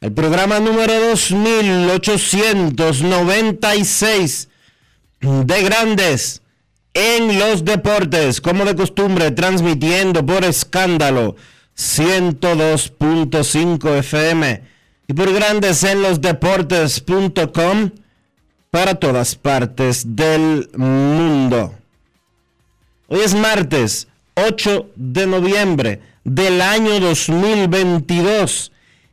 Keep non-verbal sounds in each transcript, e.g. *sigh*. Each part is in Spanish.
El programa número 2896 de Grandes en los Deportes, como de costumbre, transmitiendo por escándalo 102.5 FM y por Grandes en los Deportes.com para todas partes del mundo. Hoy es martes 8 de noviembre del año 2022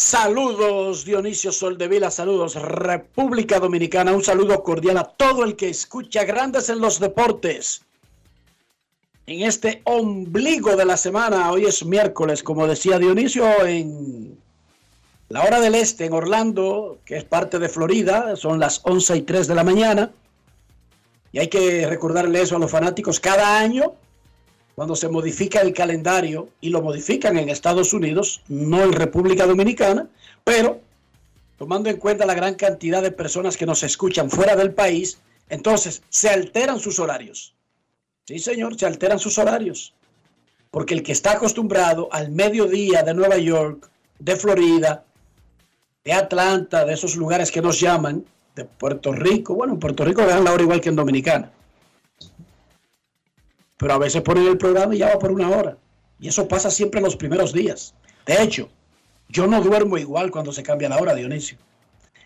Saludos Dionisio Soldevila, saludos República Dominicana, un saludo cordial a todo el que escucha Grandes en los Deportes. En este ombligo de la semana, hoy es miércoles, como decía Dionisio, en la hora del este, en Orlando, que es parte de Florida, son las 11 y 3 de la mañana. Y hay que recordarle eso a los fanáticos cada año, cuando se modifica el calendario y lo modifican en Estados Unidos, no en República Dominicana, pero tomando en cuenta la gran cantidad de personas que nos escuchan fuera del país, entonces se alteran sus horarios. Sí, señor, se alteran sus horarios. Porque el que está acostumbrado al mediodía de Nueva York, de Florida, de Atlanta, de esos lugares que nos llaman, de Puerto Rico, bueno, en Puerto Rico dan la hora igual que en Dominicana. Pero a veces ponen el programa y ya va por una hora. Y eso pasa siempre en los primeros días. De hecho, yo no duermo igual cuando se cambia la hora, Dionisio.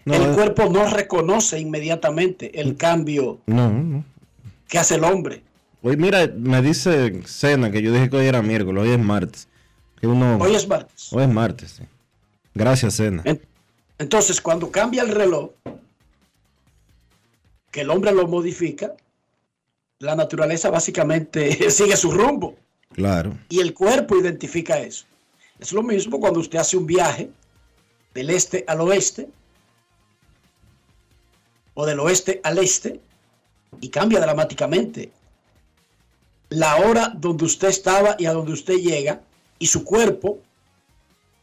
No, el cuerpo no reconoce inmediatamente el cambio No, no. que hace el hombre. Hoy, mira, me dice Cena que yo dije que hoy era miércoles, hoy es martes. Que uno, Hoy es martes. Hoy es martes, sí. Gracias, Cena. En- Entonces, cuando cambia el reloj, que el hombre lo modifica, la naturaleza básicamente *laughs* sigue su rumbo Claro. y el cuerpo identifica eso. Es lo mismo cuando usted hace un viaje del este al oeste o del oeste al este y cambia dramáticamente la hora donde usted estaba y a donde usted llega y su cuerpo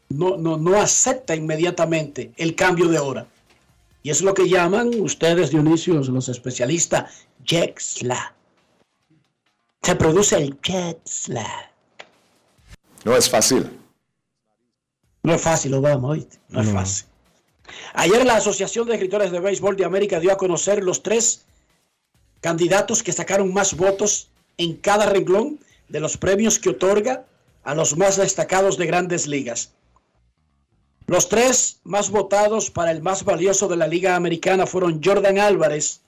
no, no, no acepta inmediatamente el cambio de hora. Y es lo que llaman ustedes, Dionisio, los especialistas, jet lag. Se produce el jet lag. No es fácil. No es fácil, Obama, ¿oíste? No, es fácil. Ayer la Asociación de Escritores de Béisbol de América dio a conocer los tres candidatos que sacaron más votos en cada renglón de los premios que otorga a los más destacados de grandes ligas. Los tres más votados para el más valioso de la Liga Americana fueron Jordan Álvarez,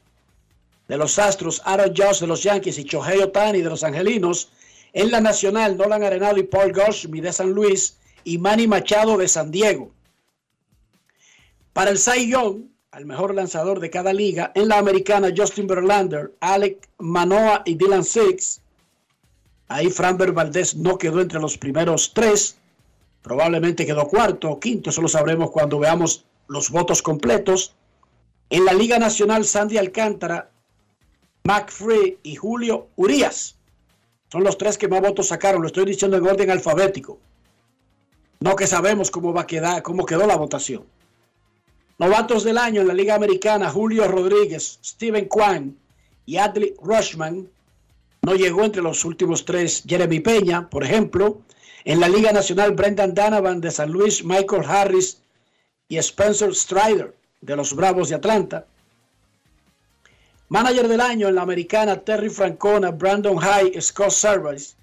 de los Astros, Aaron Josh de los Yankees y Shohei Otani de los Angelinos. En la Nacional, Nolan Arenado y Paul Goldschmidt de San Luis y Manny Machado de San Diego. Para el Cy Young, al mejor lanzador de cada liga, en la americana Justin Verlander, Alec Manoa y Dylan Six. Ahí Framber Valdez no quedó entre los primeros tres, probablemente quedó cuarto o quinto, eso lo sabremos cuando veamos los votos completos. En la Liga Nacional, Sandy Alcántara, Mac Free y Julio Urias. Son los tres que más votos sacaron, lo estoy diciendo en orden alfabético. No que sabemos cómo va a quedar, cómo quedó la votación. Novatos del año en la Liga Americana, Julio Rodríguez, Steven Kwan y Adley Rushman. No llegó entre los últimos tres Jeremy Peña, por ejemplo. En la Liga Nacional, Brendan Donovan de San Luis, Michael Harris y Spencer Strider de los Bravos de Atlanta. Manager del año en la americana, Terry Francona, Brandon High, Scott Service.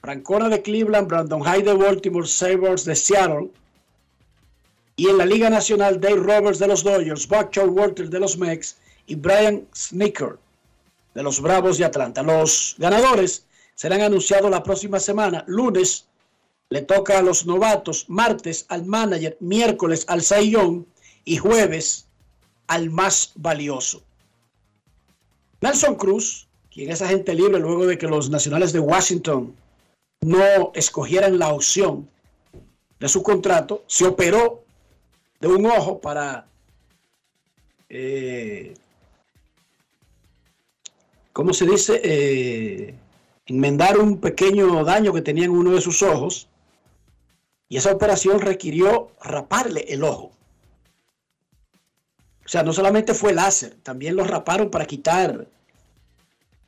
Francona de Cleveland, Brandon High de Baltimore, Sabres de Seattle. Y en la Liga Nacional, Dave Roberts de los Dodgers, Buck Walter de los Mex y Brian Snicker de los Bravos de Atlanta. Los ganadores serán anunciados la próxima semana. Lunes le toca a los novatos, martes al manager, miércoles al Sayón y jueves al más valioso. Nelson Cruz, quien es agente libre luego de que los nacionales de Washington no escogieran la opción de su contrato, se operó de un ojo para, eh, ¿cómo se dice? Eh, enmendar un pequeño daño que tenía en uno de sus ojos. Y esa operación requirió raparle el ojo. O sea, no solamente fue láser, también lo raparon para quitar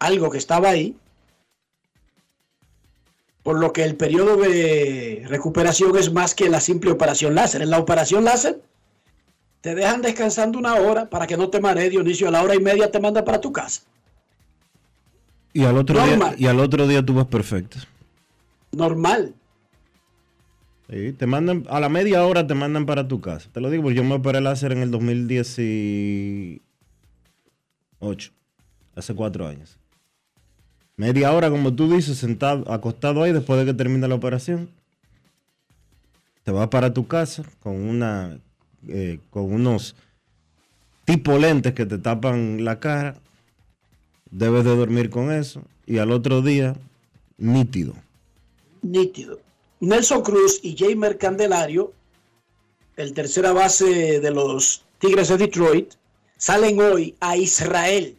algo que estaba ahí. Por lo que el periodo de recuperación es más que la simple operación láser. En la operación láser te dejan descansando una hora para que no te marees, Dionisio. A la hora y media te manda para tu casa. Y al otro, día, y al otro día tú vas perfecto. Normal. Te mandan, a la media hora te mandan para tu casa. Te lo digo yo me operé láser en el 2018. Hace cuatro años. Media hora, como tú dices, sentado, acostado ahí después de que termina la operación. Te vas para tu casa con una eh, con unos tipo lentes que te tapan la cara. Debes de dormir con eso. Y al otro día, nítido. Nítido. Nelson Cruz y Jamer Candelario, el tercera base de los Tigres de Detroit, salen hoy a Israel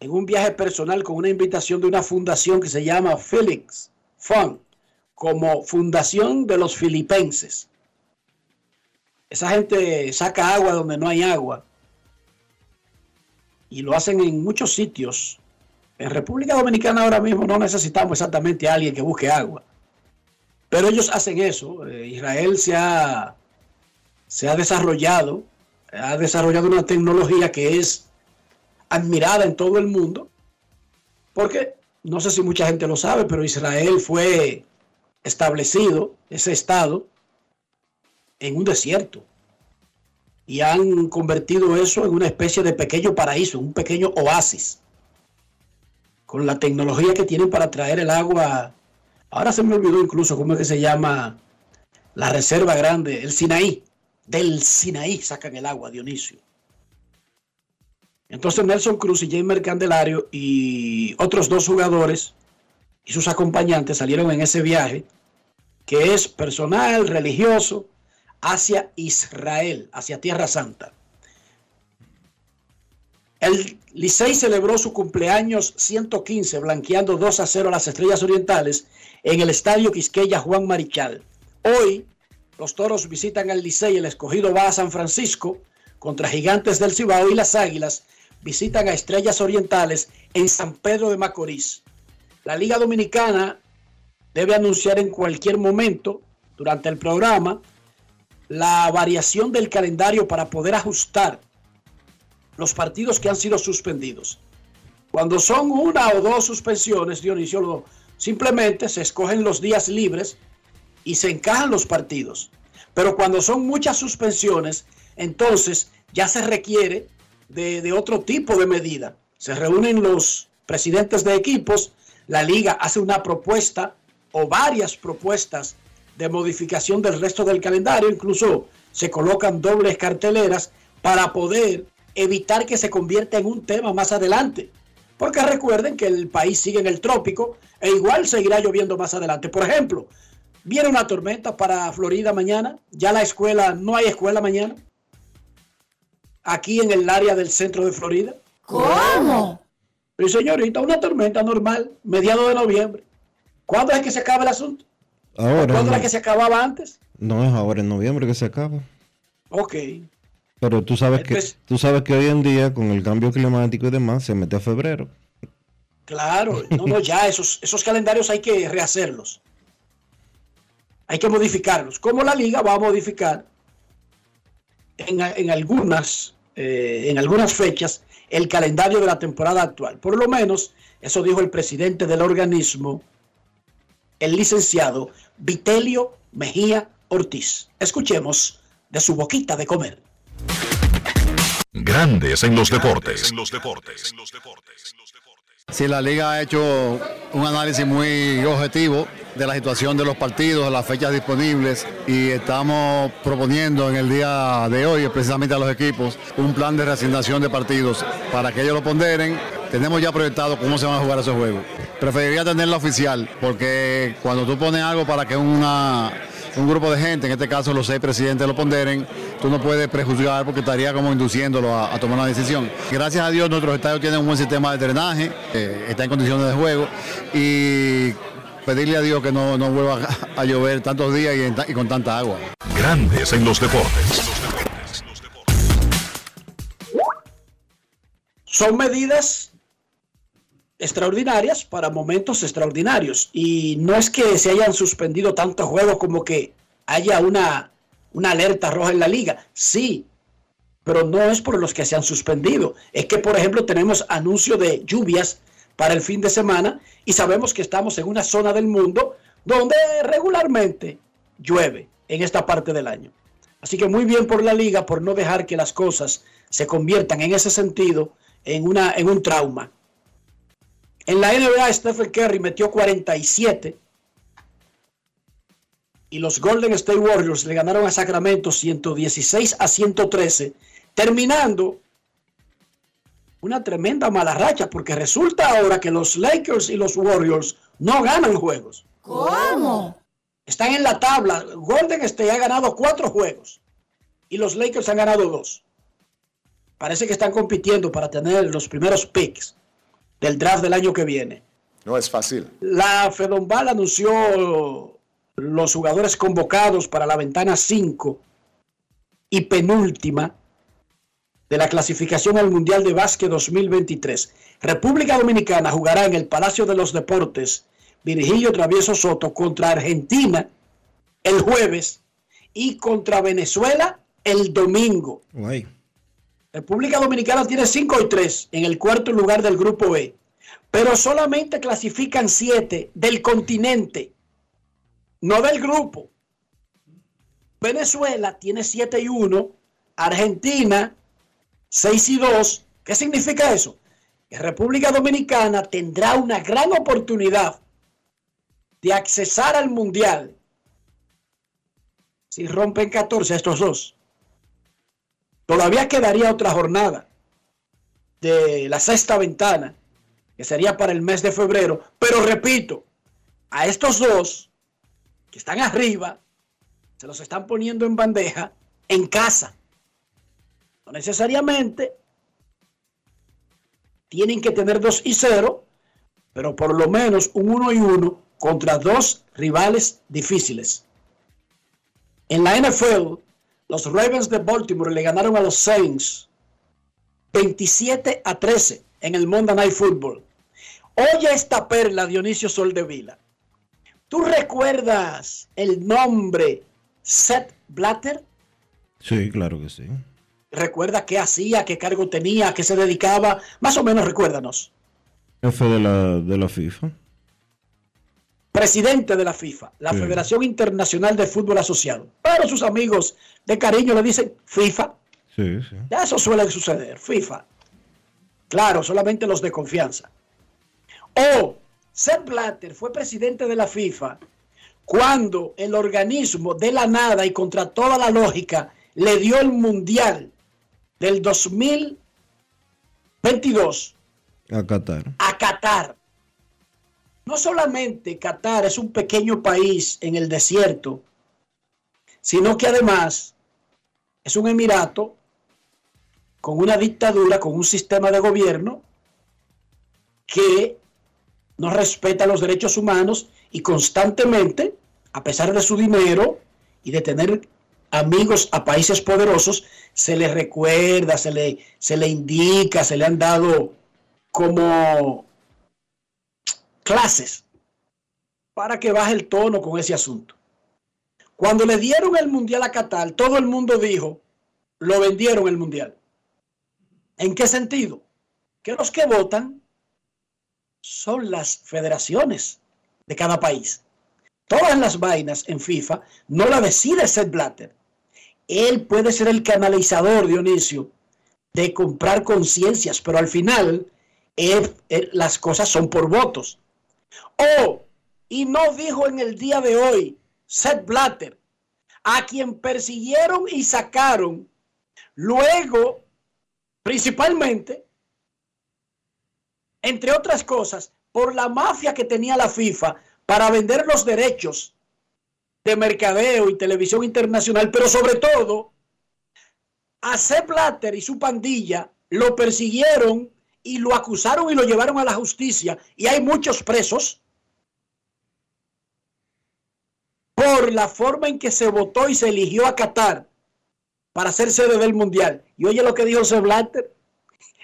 en un viaje personal con una invitación de una fundación que se llama Felix Fund, como Fundación de los Filipenses. Esa gente saca agua donde no hay agua. Y lo hacen en muchos sitios. En República Dominicana ahora mismo no necesitamos exactamente a alguien que busque agua. Pero ellos hacen eso. Eh, Israel se ha, se ha desarrollado, ha desarrollado una tecnología que es admirada en todo el mundo. Porque no sé si mucha gente lo sabe, pero Israel fue establecido, ese Estado, en un desierto. Y han convertido eso en una especie de pequeño paraíso, un pequeño oasis. Con la tecnología que tienen para traer el agua. Ahora se me olvidó incluso cómo es que se llama la reserva grande, el Sinaí. Del Sinaí sacan el agua, Dionisio. Entonces Nelson Cruz y Jamer Candelario y otros dos jugadores y sus acompañantes salieron en ese viaje, que es personal, religioso, hacia Israel, hacia Tierra Santa. El Licey celebró su cumpleaños 115, blanqueando 2 a 0 a las Estrellas Orientales en el Estadio Quisqueya Juan Marichal. Hoy, los toros visitan al Licey, el escogido va a San Francisco contra Gigantes del Cibao y las Águilas visitan a Estrellas Orientales en San Pedro de Macorís. La Liga Dominicana debe anunciar en cualquier momento durante el programa la variación del calendario para poder ajustar los partidos que han sido suspendidos. Cuando son una o dos suspensiones, Dionisio, simplemente se escogen los días libres y se encajan los partidos. Pero cuando son muchas suspensiones, entonces ya se requiere de, otro tipo de medida. Se reúnen los presidentes de equipos, la liga hace una propuesta o varias propuestas de modificación del resto del calendario, incluso se colocan dobles carteleras para poder evitar que se convierta en un tema más adelante. Porque recuerden que el país sigue en el trópico e igual seguirá lloviendo más adelante. Por ejemplo, viene una tormenta para Florida mañana, ya la escuela, no hay escuela mañana, aquí en el área del centro de Florida. ¿Cómo? Y señorita, una tormenta normal, mediado de noviembre. ¿Cuándo es que se acaba el asunto? Ahora. ¿Cuándo No, es que se acababa antes? no es ahora en noviembre que se acaba. Ok. Pero tú sabes que tú sabes que hoy en día con el cambio climático y demás se mete a febrero. Claro, no, no, ya esos, esos calendarios hay que rehacerlos. Hay que modificarlos. Como la liga va a modificar en, en algunas, eh, en algunas fechas el calendario de la temporada actual. Por lo menos, eso dijo el presidente del organismo, el licenciado Vitelio Mejía Ortiz. Escuchemos de su boquita de comer. Grandes en los deportes. Sí, la liga ha hecho un análisis muy objetivo de la situación de los partidos, de las fechas disponibles y estamos proponiendo en el día de hoy, precisamente a los equipos, un plan de reasignación de partidos para que ellos lo ponderen. Tenemos ya proyectado cómo se van a jugar esos juegos. Preferiría tenerla oficial porque cuando tú pones algo para que una, un grupo de gente, en este caso los seis presidentes, lo ponderen, tú no puedes prejuzgar porque estaría como induciéndolo a, a tomar una decisión. Gracias a Dios nuestros estadios tienen un buen sistema de drenaje, eh, está en condiciones de juego y pedirle a Dios que no, no vuelva a, a llover tantos días y, en ta- y con tanta agua. Grandes en los deportes. Son medidas extraordinarias para momentos extraordinarios. Y no es que se hayan suspendido tantos juegos como que haya una, una alerta roja en la liga. Sí, pero no es por los que se han suspendido. Es que, por ejemplo, tenemos anuncio de lluvias para el fin de semana y sabemos que estamos en una zona del mundo donde regularmente llueve en esta parte del año. Así que muy bien por la liga por no dejar que las cosas se conviertan en ese sentido en, una, en un trauma. En la NBA, Stephen Curry metió 47 y los Golden State Warriors le ganaron a Sacramento 116 a 113, terminando una tremenda mala racha, porque resulta ahora que los Lakers y los Warriors no ganan juegos. ¿Cómo? Están en la tabla. Golden State ha ganado cuatro juegos y los Lakers han ganado dos. Parece que están compitiendo para tener los primeros picks del draft del año que viene. No es fácil. La Fedombal anunció los jugadores convocados para la ventana 5 y penúltima de la clasificación al Mundial de Básquet 2023. República Dominicana jugará en el Palacio de los Deportes Virgilio Travieso Soto contra Argentina el jueves y contra Venezuela el domingo. Guay. República Dominicana tiene 5 y 3 en el cuarto lugar del grupo E, pero solamente clasifican 7 del continente, no del grupo. Venezuela tiene 7 y 1, Argentina 6 y 2. ¿Qué significa eso? Que República Dominicana tendrá una gran oportunidad de accesar al Mundial si rompen 14 a estos dos. Todavía quedaría otra jornada de la sexta ventana, que sería para el mes de febrero. Pero repito, a estos dos que están arriba, se los están poniendo en bandeja en casa. No necesariamente tienen que tener 2 y 0, pero por lo menos un 1 y 1 contra dos rivales difíciles. En la NFL, los Ravens de Baltimore le ganaron a los Saints 27 a 13 en el Monday Night Football. Oye esta perla, Dionisio Soldevila. ¿Tú recuerdas el nombre Seth Blatter? Sí, claro que sí. ¿Recuerda qué hacía, qué cargo tenía, a qué se dedicaba? Más o menos recuérdanos. Jefe de la, de la FIFA. Presidente de la FIFA, la Sí. Federación Internacional de Fútbol Asociado. Pero sus amigos de cariño le dicen FIFA. Sí, sí. Ya eso suele suceder, FIFA. Claro, solamente los de confianza. O Sepp Blatter fue presidente de la FIFA cuando el organismo de la nada y contra toda la lógica le dio el mundial del 2022 A Qatar. a Qatar. No solamente Qatar es un pequeño país en el desierto, sino que además es un emirato con una dictadura, con un sistema de gobierno que no respeta los derechos humanos y constantemente, a pesar de su dinero y de tener amigos a países poderosos, se le recuerda, se le, se le indica, se le han dado como clases para que baje el tono con ese asunto. Cuando le dieron el mundial a Qatar, todo el mundo dijo, lo vendieron el mundial. ¿En qué sentido? Que los que votan son las federaciones de cada país. Todas las vainas en FIFA no la decide Seth Blatter. Él puede ser el canalizador, Dionisio, de comprar conciencias, pero al final él- él- las cosas son por votos. Oh, y no dijo en el día de hoy Seth Blatter, a quien persiguieron y sacaron luego, principalmente, entre otras cosas, por la mafia que tenía la FIFA para vender los derechos de mercadeo y televisión internacional, pero sobre todo, a Sepp Blatter y su pandilla lo persiguieron y lo acusaron y lo llevaron a la justicia y hay muchos presos por la forma en que se votó y se eligió a Qatar para ser sede del Mundial. Y oye lo que dijo Sepp Blatter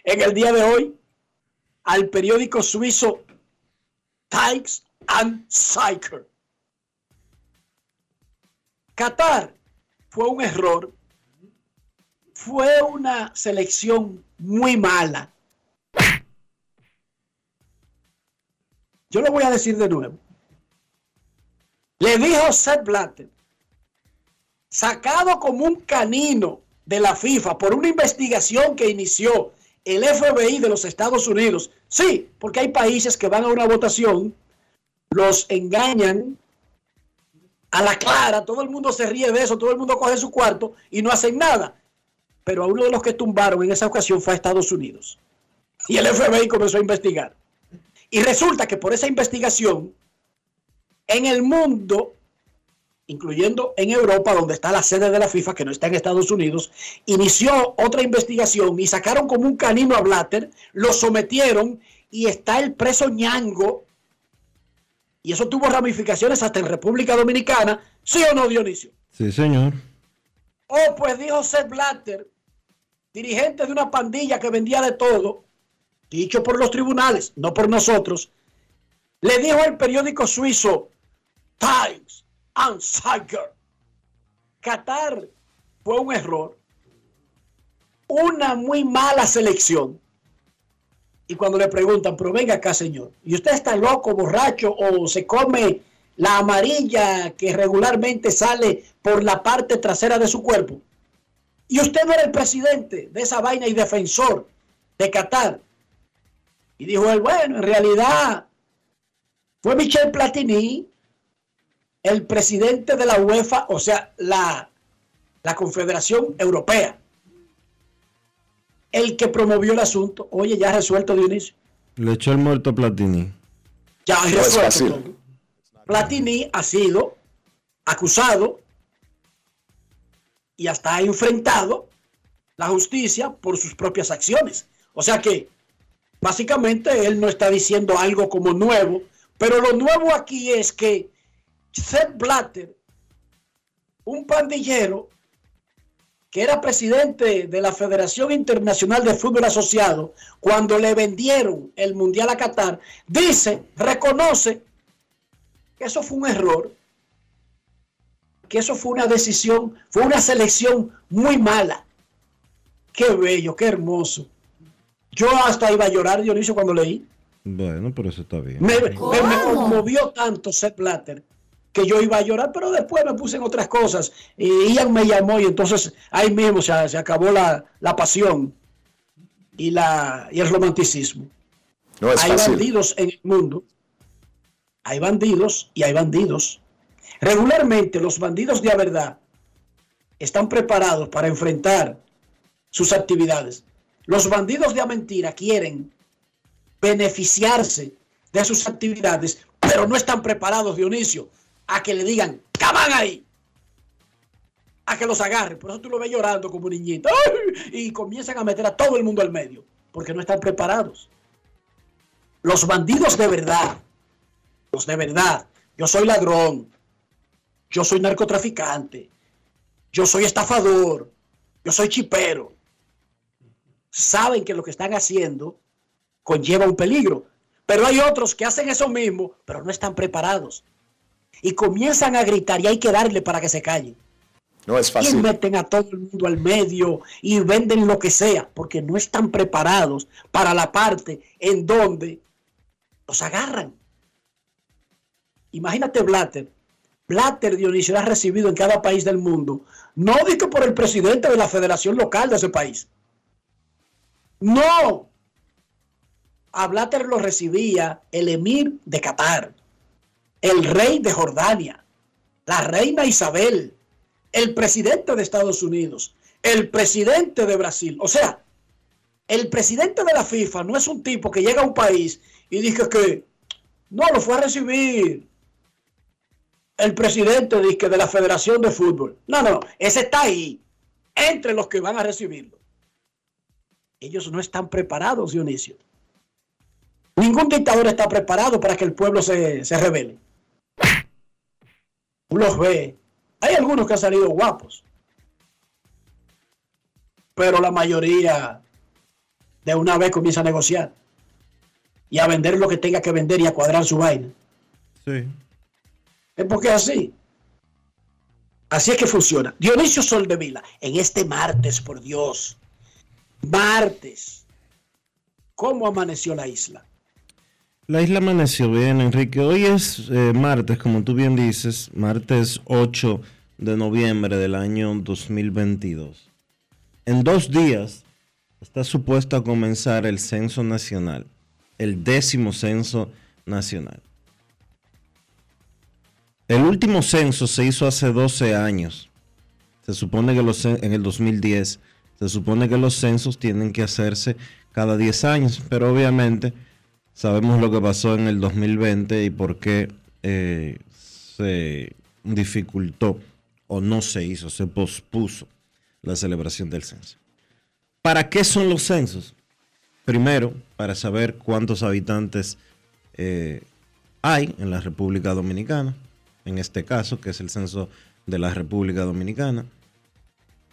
en el día de hoy al periódico suizo Times and Cycle. Qatar fue un error, fue una selección muy mala. Yo lo voy a decir de nuevo. Le dijo Seth Blatter, sacado como un canino de la FIFA por una investigación que inició el FBI de los Estados Unidos. Sí, porque hay países que van a una votación, los engañan a la clara, todo el mundo se ríe de eso, todo el mundo coge su cuarto y no hacen nada. Pero a uno de los que tumbaron en esa ocasión fue a Estados Unidos. Y el FBI comenzó a investigar. Y resulta que por esa investigación, en el mundo, incluyendo en Europa, donde está la sede de la FIFA, que no está en Estados Unidos, inició otra investigación y sacaron como un canino a Blatter, lo sometieron y está el preso ñango. Y eso tuvo ramificaciones hasta en República Dominicana, ¿sí o no, Dionisio? Sí, señor. Oh, pues dijo Seth Blatter, dirigente de una pandilla que vendía de todo, dicho por los tribunales, no por nosotros, le dijo al periódico suizo Times and Cycle, Qatar fue un error, una muy mala selección. Y cuando le preguntan, pero venga acá, señor, ¿y usted está loco, borracho o se come la amarilla que regularmente sale por la parte trasera de su cuerpo? Y usted no era el presidente de esa vaina y defensor de Qatar. Y dijo él, bueno, en realidad fue Michel Platini, el presidente de la UEFA, o sea, la, la Confederación Europea, el que promovió el asunto. Oye, ya resuelto, Dionisio. Le echó el muerto a Platini. Ya No es resuelto. Platini ha sido acusado y hasta ha enfrentado la justicia por sus propias acciones. O sea que básicamente él no está diciendo algo como nuevo, pero lo nuevo aquí es que Seth Blatter, un pandillero que era presidente de la Federación Internacional de Fútbol Asociado, cuando le vendieron el Mundial a Qatar, dice, reconoce que eso fue un error, que eso fue una decisión, fue una selección muy mala. Qué bello, qué hermoso. Yo hasta iba a llorar, Dionisio, cuando leí. Bueno, pero eso está bien. Me, me- me conmovió tanto Seth Blatter que yo iba a llorar, pero después me puse en otras cosas. Y Ian me llamó y entonces ahí mismo se, se acabó la, la pasión y, la, y el romanticismo. No es hay fácil. bandidos en el mundo. Hay bandidos y hay bandidos. Regularmente los bandidos de la verdad están preparados para enfrentar sus actividades. Los bandidos de la mentira quieren beneficiarse de sus actividades, pero no están preparados, Dionisio, a que le digan, ¡caban ahí! A que los agarren. Por eso tú lo ves llorando como niñito. Y comienzan a meter a todo el mundo al medio, porque no están preparados. Los bandidos de verdad, los de verdad, yo soy ladrón, yo soy narcotraficante, yo soy estafador, yo soy chipero. Saben que lo que están haciendo conlleva un peligro. Pero hay otros que hacen eso mismo, pero no están preparados. Y comienzan a gritar y hay que darle para que se callen. No es Y fácil. meten a todo el mundo al medio y venden lo que sea, porque no están preparados para la parte en donde los agarran. Imagínate Blatter. Blatter Dionisio ha recibido en cada país del mundo, no digo por el presidente de la federación local de ese país. No. A Blatter lo recibía el emir de Qatar, el rey de Jordania, la reina Isabel, el presidente de Estados Unidos, el presidente de Brasil. O sea, el presidente de la FIFA no es un tipo que llega a un país y dice que no lo fue a recibir el presidente dice, de la Federación de Fútbol. No, no, ese está ahí, entre los que van a recibirlo. Ellos no están preparados, Dionisio. Ningún dictador está preparado para que el pueblo se, se revele. Tú los ve. Hay algunos que han salido guapos. Pero la mayoría de una vez comienza a negociar. Y a vender lo que tenga que vender y a cuadrar su vaina. Sí. Es porque es así. Así es que funciona. Dionisio Soldevila, en este martes, por Dios. Martes. ¿Cómo amaneció la isla? La isla amaneció bien, Enrique. Hoy es eh, martes, como tú bien dices, martes 8 de noviembre del año 2022. En dos días está supuesto a comenzar el censo nacional, el décimo censo nacional. El último censo se hizo hace 12 años. Se supone que los, en el 2010, se supone que los censos tienen que hacerse cada 10 años, pero obviamente sabemos lo que pasó en el 2020 y por qué eh, se dificultó o no se hizo, se pospuso la celebración del censo. ¿Para qué son los censos? Primero, para saber cuántos habitantes eh, hay en la República Dominicana, en este caso, que es el censo de la República Dominicana,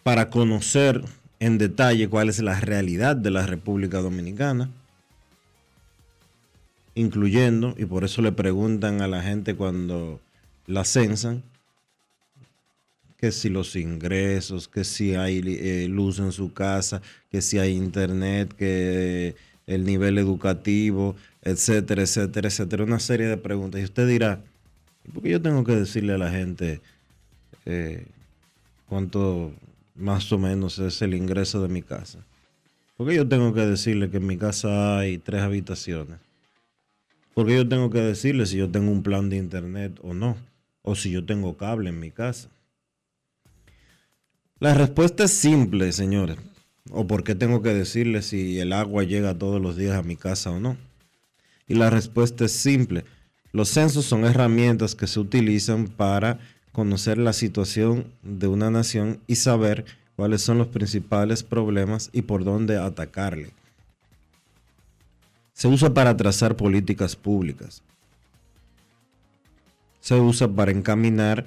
para conocer en detalle cuál es la realidad de la República Dominicana, incluyendo, y por eso le preguntan a la gente cuando la censan, que si los ingresos, que si hay eh, luz en su casa, que si hay internet, que el nivel educativo, etcétera, etcétera, etcétera. Una serie de preguntas. Y usted dirá, ¿por qué yo tengo que decirle a la gente eh, cuánto más o menos es el ingreso de mi casa? ¿Por qué yo tengo que decirle que en mi casa hay tres habitaciones? ¿Por qué yo tengo que decirle si yo tengo un plan de internet o no? O si yo tengo cable en mi casa. La respuesta es simple, señores. ¿O por qué tengo que decirle si el agua llega todos los días a mi casa o no? Y la respuesta es simple. Los censos son herramientas que se utilizan para conocer la situación de una nación y saber cuáles son los principales problemas y por dónde atacarle. Se usa para trazar políticas públicas. Se usa para encaminar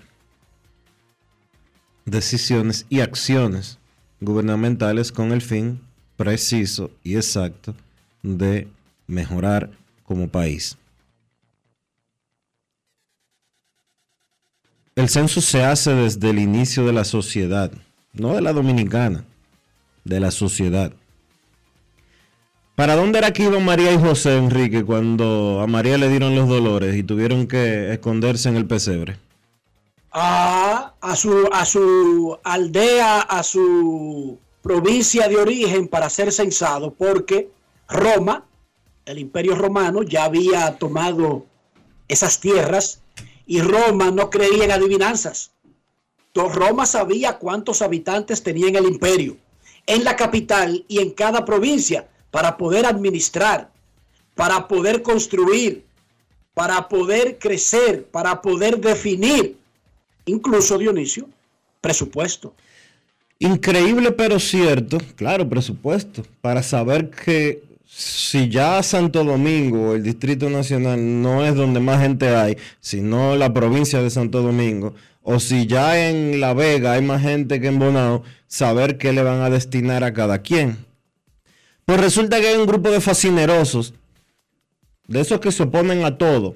decisiones y acciones gubernamentales con el fin preciso y exacto de mejorar como país. El censo se hace desde el inicio de la sociedad, no de la dominicana, de la sociedad. ¿Para dónde era que iban María y José Enrique cuando a María le dieron los dolores y tuvieron que esconderse en el pesebre? a, a, su, a su aldea, a su provincia de origen para ser censado, porque Roma, el imperio romano, ya había tomado esas tierras y Roma no creía en adivinanzas. Roma sabía cuántos habitantes tenía en el imperio, en la capital y en cada provincia, para poder administrar, para poder construir, para poder crecer, para poder definir, incluso Dionisio, presupuesto. Increíble pero cierto, claro, presupuesto, para saber que si ya Santo Domingo, el Distrito Nacional, no es donde más gente hay, sino la provincia de Santo Domingo, o si ya en La Vega hay más gente que en Bonao, saber qué le van a destinar a cada quien. Pues resulta que hay un grupo de fascinerosos, de esos que se oponen a todo,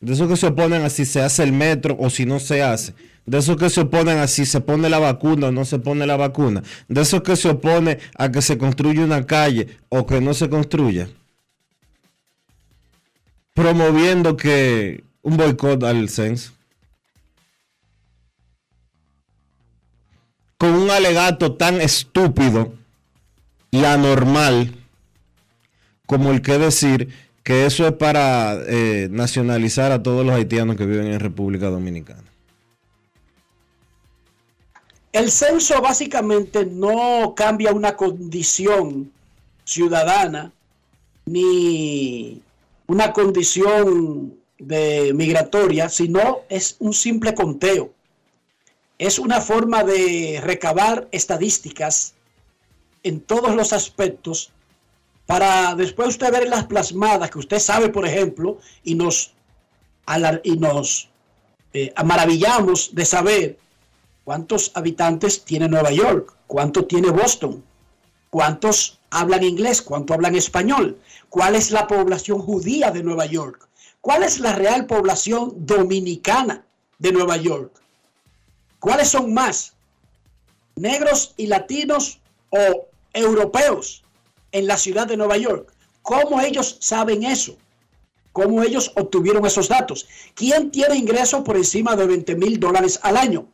de esos que se oponen a si se hace el metro o si no se hace, de esos que se oponen a si se pone la vacuna o no se pone la vacuna, de esos que se oponen a que se construya una calle o que no se construya, promoviendo que un boicot al censo. Con un alegato tan estúpido y anormal como el que decir que eso es para eh, nacionalizar a todos los haitianos que viven en República Dominicana. El censo básicamente no cambia una condición ciudadana ni una condición de migratoria, sino es un simple conteo. Es una forma de recabar estadísticas en todos los aspectos para después usted ver las plasmadas que usted sabe, por ejemplo, y nos, y nos eh, maravillamos de saber cuántos habitantes tiene Nueva York, cuánto tiene Boston, cuántos hablan inglés, cuánto hablan español, cuál es la población judía de Nueva York, cuál es la real población dominicana de Nueva York, cuáles son más, negros y latinos o europeos en la ciudad de Nueva York. ¿Cómo ellos saben eso? ¿Cómo ellos obtuvieron esos datos? ¿Quién tiene ingresos por encima de 20 mil dólares al año?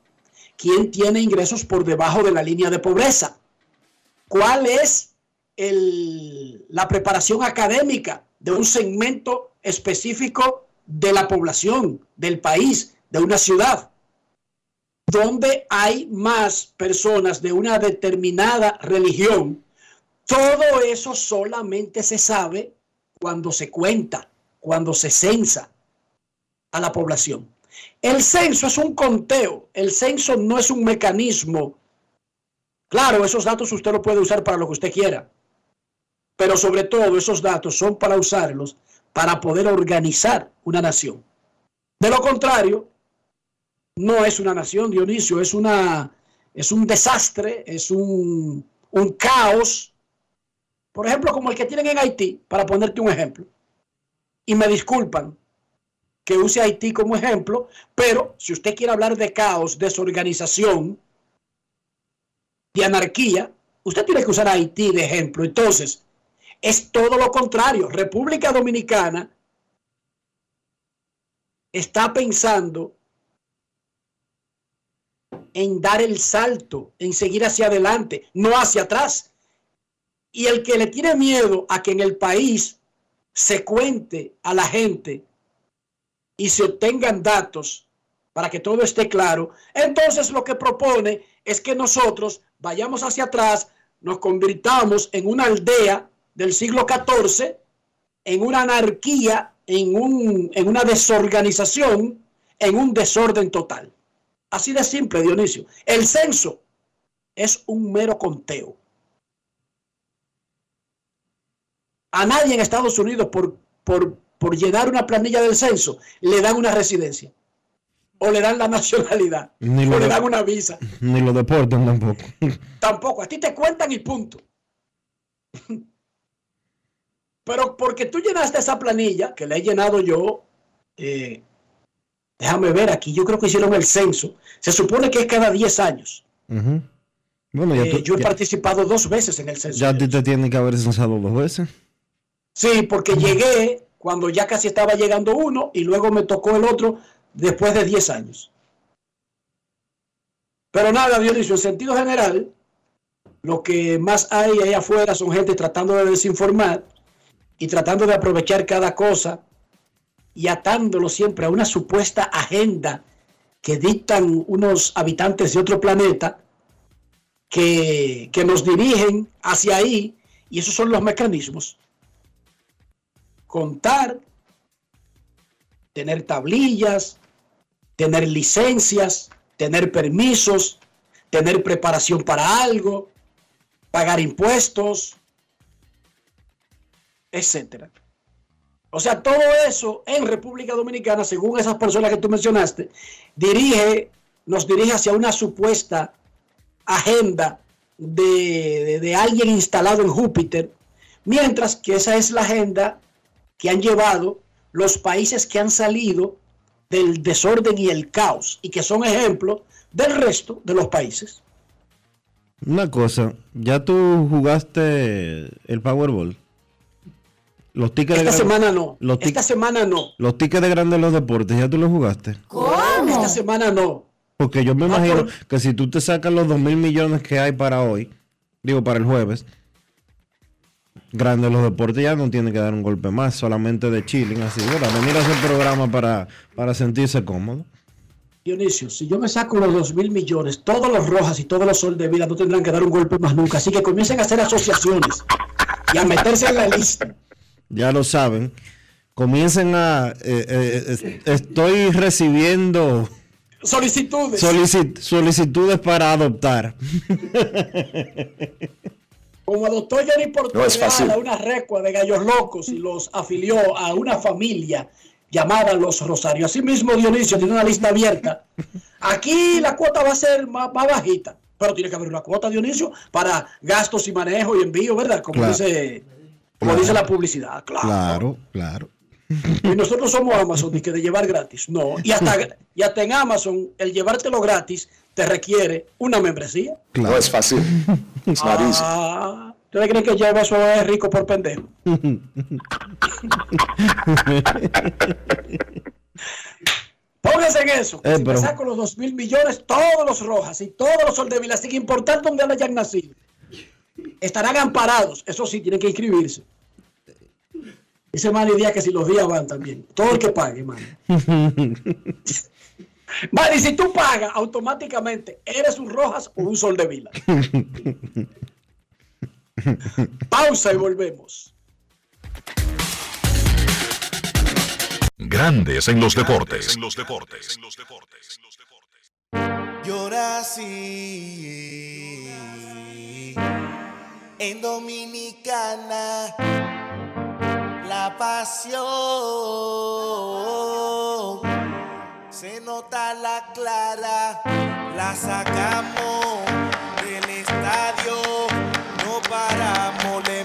¿Quién tiene ingresos por debajo de la línea de pobreza? ¿Cuál es la preparación académica de un segmento específico de la población, del país, de una ciudad? Donde hay más personas de una determinada religión todo eso solamente se sabe cuando se cuenta, cuando se censa a la población. El censo es un conteo, el censo no es un mecanismo. Claro, esos datos usted los puede usar para lo que usted quiera, pero sobre todo esos datos son para usarlos para poder organizar una nación. De lo contrario, no es una nación, Dionisio, es, una, es un desastre, es un, un caos por ejemplo, como el que tienen en Haití, para ponerte un ejemplo. Y me disculpan que use Haití como ejemplo, pero si usted quiere hablar de caos, desorganización, de anarquía, usted tiene que usar Haití de ejemplo. Entonces, es todo lo contrario. República Dominicana está pensando en dar el salto, en seguir hacia adelante, no hacia atrás. Y el que le tiene miedo a que en el país se cuente a la gente y se obtengan datos para que todo esté claro, entonces lo que propone es que nosotros vayamos hacia atrás, nos convirtamos en una aldea del siglo XIV, en una anarquía, en, un, en una desorganización, en un desorden total. Así de simple, Dionisio. El censo es un mero conteo. A nadie en Estados Unidos por, por, por llenar una planilla del censo le dan una residencia. O le dan la nacionalidad. Ni o le dan una visa. Ni lo deportan tampoco. *laughs* Tampoco. A ti te cuentan y punto. Pero porque tú llenaste esa planilla, que la he llenado yo, eh, déjame ver aquí, yo creo que hicieron el censo. Se supone que es cada 10 años. bueno, ya eh, yo he participado dos veces en el censo. Ya a ti te tienen que haber censado dos veces. Sí, porque llegué cuando ya casi estaba llegando uno y luego me tocó el otro después de 10 años. Pero nada, Dionisio, en sentido general, lo que más hay ahí afuera son gente tratando de desinformar y tratando de aprovechar cada cosa y atándolo siempre a una supuesta agenda que dictan unos habitantes de otro planeta que, que nos dirigen hacia ahí y esos son los mecanismos. Contar, tener tablillas, tener licencias, tener permisos, tener preparación para algo, pagar impuestos, etcétera. O sea, todo eso en República Dominicana, según esas personas que tú mencionaste, dirige, nos dirige hacia una supuesta agenda de, de, de alguien instalado en Júpiter, mientras que esa es la agenda que han llevado los países que han salido del desorden y el caos y que son ejemplos del resto de los países. Una cosa, ya tú jugaste el Powerball. Los tickets Esta de semana no. Los Esta semana no. Los tickets de grandes los deportes, ¿ya tú los jugaste? Esta semana no. Porque yo me Ah, imagino por- que si tú te sacas los 2 mil millones que hay para hoy, digo para el jueves, grandes los deportes ya no tienen que dar un golpe más, solamente de chilling, así, ¿verdad? Venir a hacer programa para, para sentirse cómodo. Dionisio, si yo me saco los dos mil millones, todos los rojas y todos los sol de vida no tendrán que dar un golpe más nunca. Así que comiencen a hacer asociaciones y a meterse en la lista. Ya lo saben. Comiencen a... eh, eh, es- estoy recibiendo Solicitudes. solici- solicitudes para adoptar. *laughs* Como adoptó Johnny Portugal No a una recua de gallos locos y los afilió a una familia llamada Los Rosarios. Asimismo, Dionisio tiene una lista abierta. Aquí la cuota va a ser más, más bajita, pero tiene que haber una cuota, Dionisio, para gastos y manejo y envío, ¿verdad? Como Claro. dice, como Claro. dice la publicidad. Claro. Claro, claro. Y nosotros somos Amazon, y que de llevar gratis. No. Y hasta, y hasta en Amazon, el llevártelo gratis te requiere una membresía. claro. No es fácil. It's not easy. Ah, ¿Ustedes creen que lleva eso es rico por pendejo? *laughs* Pónganse en eso. Eh, si pero- me saco los dos mil millones, todos los rojas y todos los soldevilas, sin importar dónde hayan nacido, estarán amparados. Eso sí, tienen que inscribirse. Dice Manny Díaz que si los días van también. Todo el que pague, Manny. *laughs* Manny, si tú pagas, automáticamente eres un rojas o un soldevila. *laughs* Pausa y volvemos. Grandes en los deportes. En los deportes. Llora así en Dominicana la pasión. Se nota la clara la sacamos del estadio. No paramos le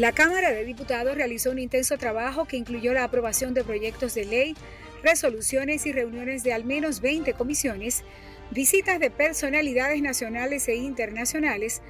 La Cámara de Diputados realizó un intenso trabajo que incluyó la aprobación de proyectos de ley resoluciones y reuniones de al menos 20 comisiones, visitas de personalidades nacionales e internacionales,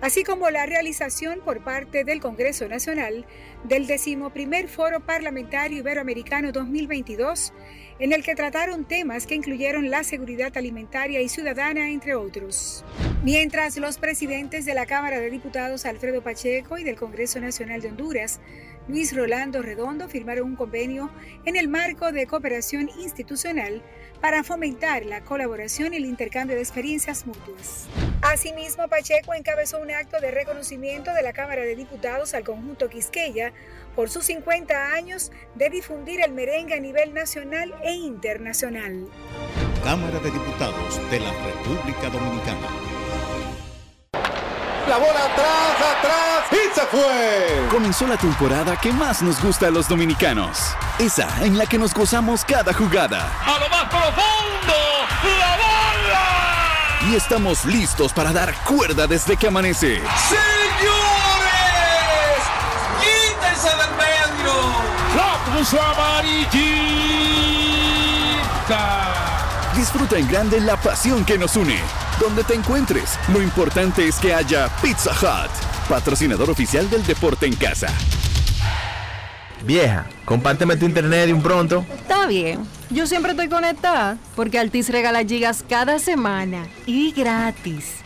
así como la realización por parte del Congreso Nacional del decimoprimer Foro Parlamentario Iberoamericano 2022, en el que trataron temas que incluyeron la seguridad alimentaria y ciudadana, entre otros. Mientras los presidentes de la Cámara de Diputados Alfredo Pacheco y del Congreso Nacional de Honduras Luis Rolando Redondo firmaron un convenio en el marco de cooperación institucional para fomentar la colaboración y el intercambio de experiencias mutuas. Asimismo, Pacheco encabezó un acto de reconocimiento de la Cámara de Diputados al conjunto Quisqueya por sus 50 años de difundir el merengue a nivel nacional e internacional. Cámara de Diputados de la República Dominicana. La bola atrás, atrás y se fue. Comenzó la temporada que más nos gusta a los dominicanos. Esa en la que nos gozamos cada jugada. A lo más profundo, la bola. Y estamos listos para dar cuerda desde que amanece. ¡Señores! Puso amarillita! Disfruta en grande la pasión que nos une. Donde te encuentres, lo importante es que haya Pizza Hut, patrocinador oficial del deporte en casa. Vieja, compárteme tu internet de un pronto. Está bien. Yo siempre estoy conectada porque Altis regala gigas cada semana y gratis.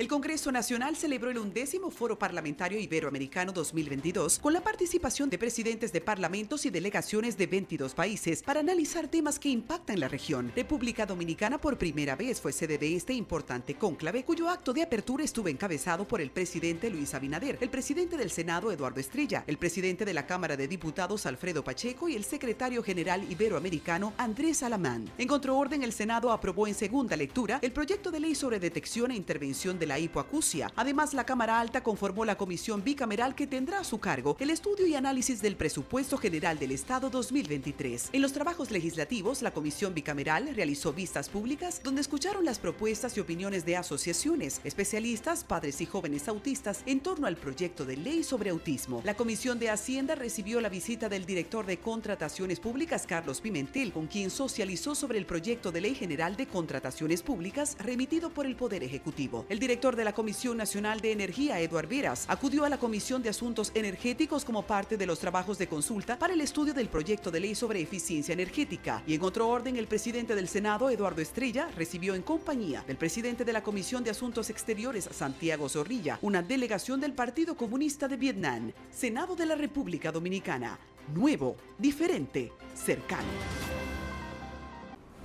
El Congreso Nacional celebró el undécimo Foro Parlamentario Iberoamericano 2022 con la participación de presidentes de parlamentos y delegaciones de 22 países para analizar temas que impactan la región. República Dominicana por primera vez fue sede de este importante cónclave, cuyo acto de apertura estuvo encabezado por el presidente Luis Abinader, el presidente del Senado Eduardo Estrella, el presidente de la Cámara de Diputados Alfredo Pacheco y el secretario general iberoamericano Andrés Alamán. En contraorden, el Senado aprobó en segunda lectura el proyecto de ley sobre detección e intervención de la hipoacusia. Además, la Cámara Alta conformó la comisión bicameral que tendrá a su cargo el estudio y análisis del presupuesto general del Estado 2023. En los trabajos legislativos, la comisión bicameral realizó vistas públicas donde escucharon las propuestas y opiniones de asociaciones, especialistas, padres y jóvenes autistas en torno al proyecto de ley sobre autismo. La Comisión de Hacienda recibió la visita del director de Contrataciones Públicas, Carlos Pimentel, con quien socializó sobre el proyecto de ley general de contrataciones públicas remitido por el Poder Ejecutivo. El director de la Comisión Nacional de Energía, Eduard Veras, acudió a la Comisión de Asuntos Energéticos como parte de los trabajos de consulta para el estudio del proyecto de ley sobre eficiencia energética. Y en otro orden, el presidente del Senado, Eduardo Estrella, recibió en compañía del presidente de la Comisión de Asuntos Exteriores, Santiago Zorrilla, una delegación del Partido Comunista de Vietnam, Senado de la República Dominicana. Nuevo, diferente, cercano.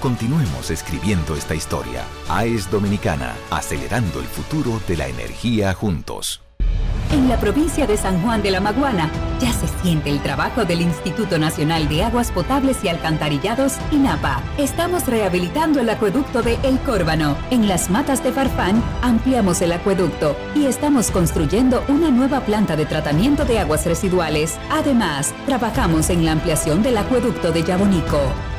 Continuemos escribiendo esta historia. AES Dominicana, acelerando el futuro de la energía juntos. En la provincia de San Juan de la Maguana ya se siente el trabajo del Instituto Nacional de Aguas Potables y Alcantarillados, INAPA. Estamos rehabilitando el acueducto de El Córbano. En las matas de Farfán ampliamos el acueducto y estamos construyendo una nueva planta de tratamiento de aguas residuales. Además, trabajamos en la ampliación del acueducto de Yabonico.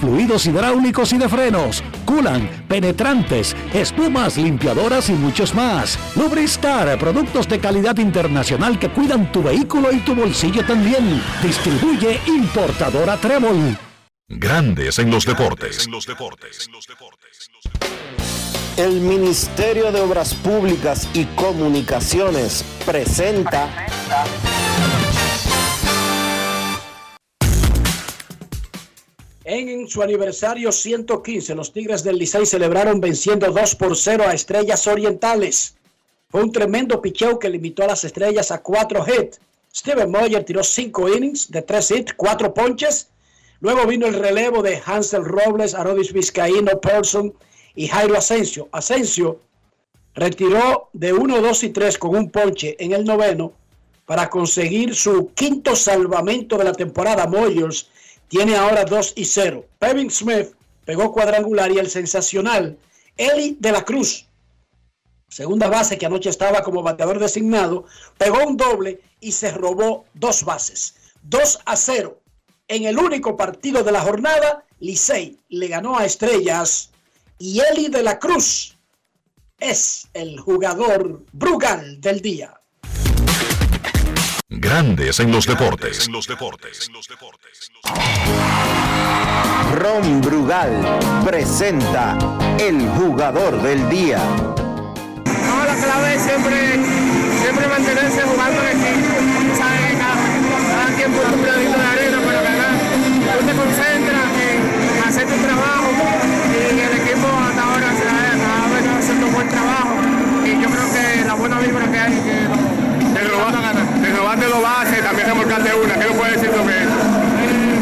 fluidos hidráulicos y de frenos, culan, penetrantes, espumas, limpiadoras y muchos más. Lubristar, productos de calidad internacional que cuidan tu vehículo y tu bolsillo también. Distribuye importadora Trébol. Grandes en los deportes. El Ministerio de Obras Públicas y Comunicaciones presenta. En su aniversario 115, los Tigres del Licey celebraron venciendo 2 por 0 a Estrellas Orientales. Fue un tremendo picheo que limitó a las Estrellas a 4 hits. Steven Moyer tiró 5 innings de 3 hits, 4 ponches. Luego vino el relevo de Hansel Robles, Arodis Vizcaíno, Person y Jairo Asensio. Asensio retiró de 1, 2 y 3 con un ponche en el noveno para conseguir su quinto salvamento de la temporada. Moyers tiene ahora 2 y 0. Pevin Smith pegó cuadrangular y el sensacional Eli de la Cruz, segunda base que anoche estaba como bateador designado, pegó un doble y se robó dos bases. 2 a 0. En el único partido de la jornada, Licey le ganó a Estrellas y Eli de la Cruz es el jugador Brugal del día. Grandes en los deportes. Ron Brugal presenta el jugador del día. No, la clave es siempre, siempre mantenerse jugando en equipo. ¿Sabes? Cada, cada quien por un de arena, pero ganar. Tú te concentras en hacer tu trabajo y el equipo hasta ahora se la cada vez está haciendo un buen trabajo. Y yo creo que la buena vibra que hay que lo, te robaste, te robaste dos bases, también remolcaste una. ¿Qué lo puedes decir sobre eso?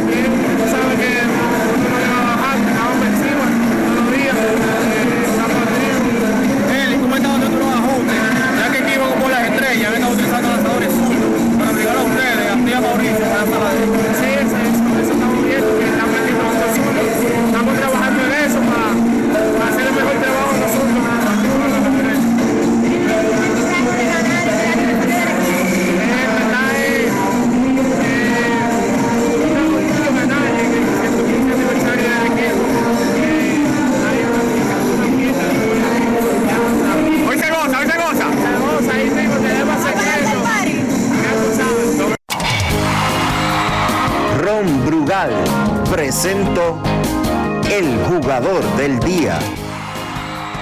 Presento el jugador del día.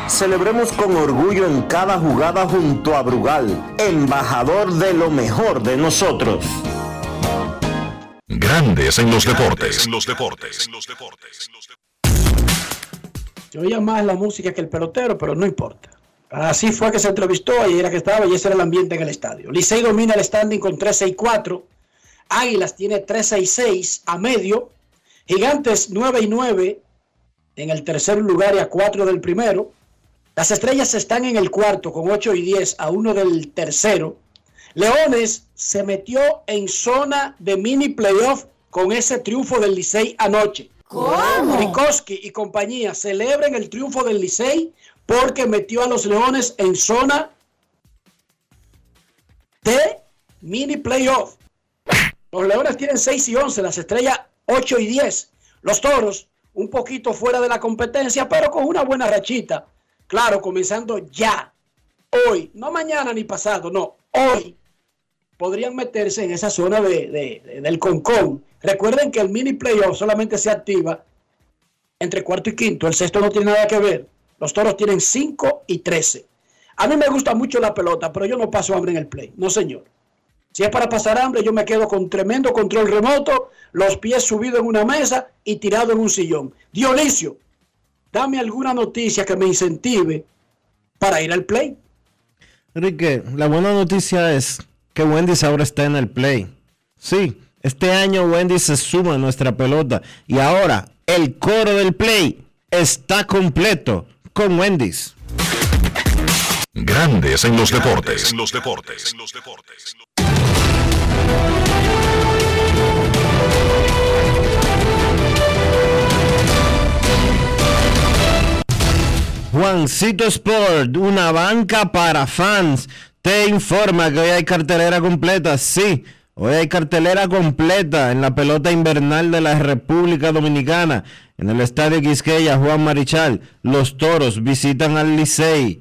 Celebremos con orgullo en cada jugada junto a Brugal, embajador de lo mejor de nosotros. Grandes en los deportes. Se oía más la música que el pelotero, pero no importa. Así fue que se entrevistó, ahí era que estaba y ese era el ambiente en el estadio. Licey domina el standing con 13 y 4. Águilas tiene 13 y 6 a medio. Gigantes 9 y 9 en el tercer lugar y a 4 del primero. Las estrellas están en el cuarto con 8 y 10 a 1 del tercero. Leones se metió en zona de mini playoff con ese triunfo del Licey anoche. ¿Cómo? Rikoski y compañía celebren el triunfo del Licey porque metió a los Leones en zona de mini playoff. Los Leones tienen 6 y 11, las estrellas 8 y 10. Los Toros un poquito fuera de la competencia, pero con una buena rachita. Claro, comenzando ya hoy, no mañana ni pasado, no, hoy, podrían meterse en esa zona de, de- del concón. Recuerden que el mini playoff solamente se activa entre cuarto y quinto, el sexto no tiene nada que ver. Los toros tienen 5 y 13. A mí me gusta mucho la pelota, pero yo no paso hambre en el play. No, señor. Si es para pasar hambre, yo me quedo con tremendo control remoto, los pies subidos en una mesa y tirado en un sillón. Dionisio, dame alguna noticia que me incentive para ir al play. Enrique, la buena noticia es que Wendy's ahora está en el play. Sí, este año Wendy's se suma a nuestra pelota y ahora el coro del play está completo con Wendy's. Grandes en los deportes. En los deportes. Juancito Sport, una banca para fans, te informa que hoy hay cartelera completa. Sí, hoy hay cartelera completa en la pelota invernal de la República Dominicana. En el Estadio Quisqueya, Juan Marichal, los toros visitan al Licey.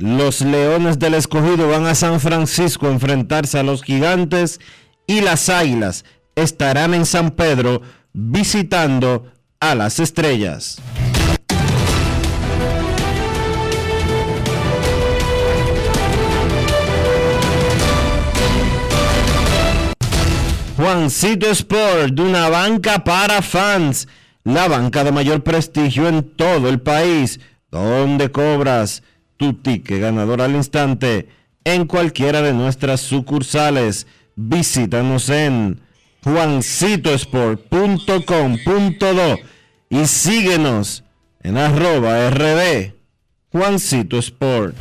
Los Leones del Escogido van a San Francisco a enfrentarse a los Gigantes y las Águilas estarán en San Pedro visitando a las Estrellas. Juancito Sport, una banca para fans, la banca de mayor prestigio en todo el país, donde cobras tu ticket ganador al instante en cualquiera de nuestras sucursales. Visítanos en juancitosport.com.do y síguenos en arroba rd Juancito Sport.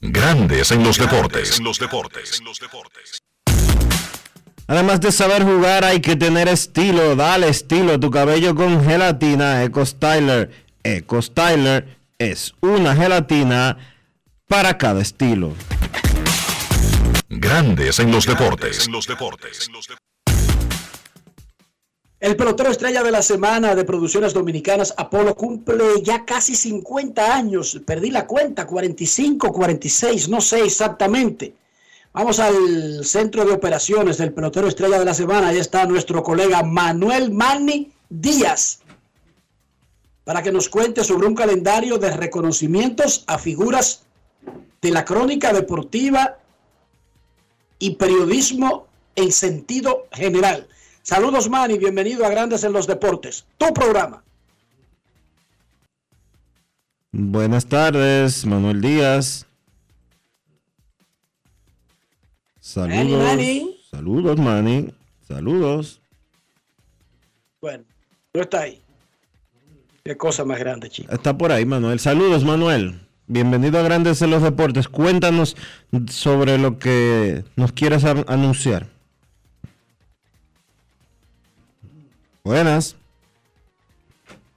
Grandes en los deportes. En los deportes. Además de saber jugar, hay que tener estilo. Dale estilo a tu cabello con gelatina Eco Styler. Eco Styler es una gelatina para cada estilo. Grandes en los deportes. En los deportes. El pelotero estrella de la semana de producciones dominicanas, Apolo, cumple ya casi 50 años. Perdí la cuenta, 45, 46, no sé exactamente. Vamos al centro de operaciones del pelotero estrella de la semana. Ahí está nuestro colega Manuel Manny Díaz para que nos cuente sobre un calendario de reconocimientos a figuras de la crónica deportiva y periodismo en sentido general. Saludos, Manny, bienvenido a Grandes en los Deportes, tu programa. Buenas tardes, Manuel Díaz. Saludos. Manny. Saludos, Manny. Saludos. Bueno, no está ahí. Qué cosa más grande, chico. Está por ahí, Manuel. Saludos, Manuel. Bienvenido a Grandes en los Deportes. Cuéntanos sobre lo que nos quieras an- anunciar. Buenas.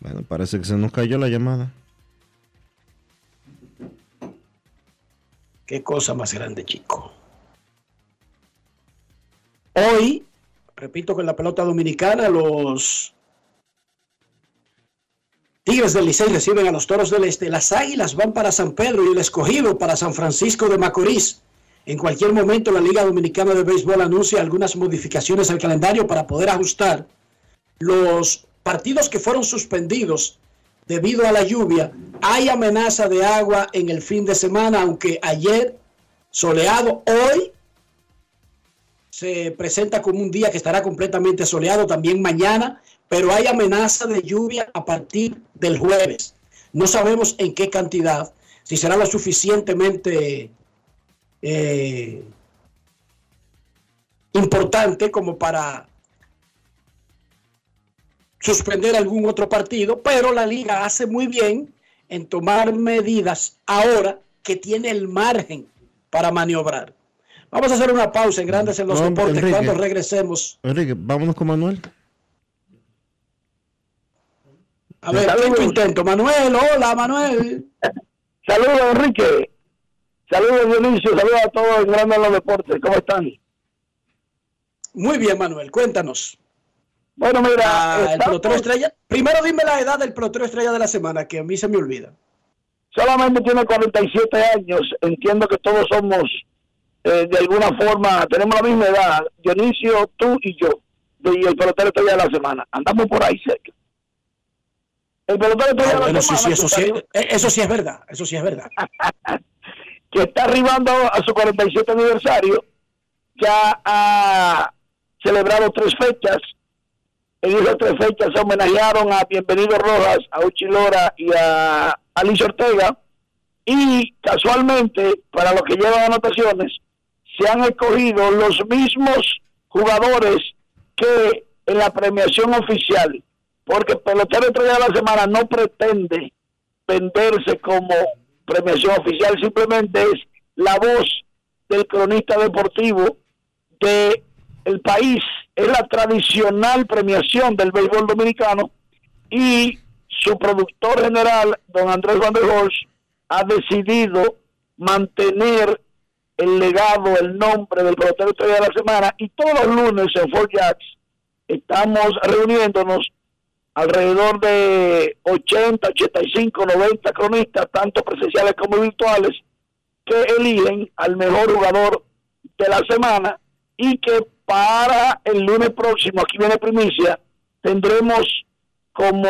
Bueno, parece que se nos cayó la llamada. Qué cosa más grande, chico. Repito que en la pelota dominicana, los Tigres del Licey reciben a los Toros del Este. Las Águilas van para San Pedro y el escogido para San Francisco de Macorís. En cualquier momento, la Liga Dominicana de Béisbol anuncia algunas modificaciones al calendario para poder ajustar los partidos que fueron suspendidos debido a la lluvia. Hay amenaza de agua en el fin de semana, aunque ayer soleado, hoy se presenta como un día que estará completamente soleado, también mañana, pero hay amenaza de lluvia a partir del jueves. No sabemos en qué cantidad, si será lo suficientemente eh, importante como para suspender algún otro partido, pero la liga hace muy bien en tomar medidas ahora que tiene el margen para maniobrar. Vamos a hacer una pausa en Grandes en los No, Deportes Enrique. cuando regresemos. Enrique, vámonos con Manuel. A ver, quinto intento. Manuel, hola Manuel. *laughs* Saludos, Enrique. Saludos, Dionisio. Saludos a todos en Grandes en los Deportes. ¿Cómo están? Muy bien, Manuel, cuéntanos. Bueno, mira. Ah, el pelotero estrella. Primero dime la edad del pelotero estrella de la semana, que a mí se me olvida. solamente tiene 47 años. Entiendo que todos somos, eh, de alguna forma, tenemos la misma edad. Dionisio, tú y yo. Y el pelotero estrella de la semana. Andamos por ahí cerca. El pelotero estrella Ah, de la sí, semana. sí, eso sí, eh, eso sí es verdad, eso sí es verdad. *laughs* que está arribando a su 47 aniversario, ya ha celebrado tres fechas. En esas tres fechas se homenajearon a Bienvenido Rojas, a Uchi Lora y a Alicia Ortega. Y casualmente, para los que llevan anotaciones, se han escogido los mismos jugadores que en la premiación oficial, porque Pelotero Estrella de la Semana no pretende venderse como premiación oficial, simplemente es la voz del cronista deportivo de el país, es la tradicional premiación del béisbol dominicano y su productor general, don Andrés Van der ha decidido mantener el legado, el nombre del pelotero estrella de la semana y todos los lunes en Fort Jacks estamos reuniéndonos alrededor de 80, 85, 90 cronistas, tanto presenciales como virtuales, que eligen al mejor jugador de la semana y que para el lunes próximo, aquí viene primicia, tendremos como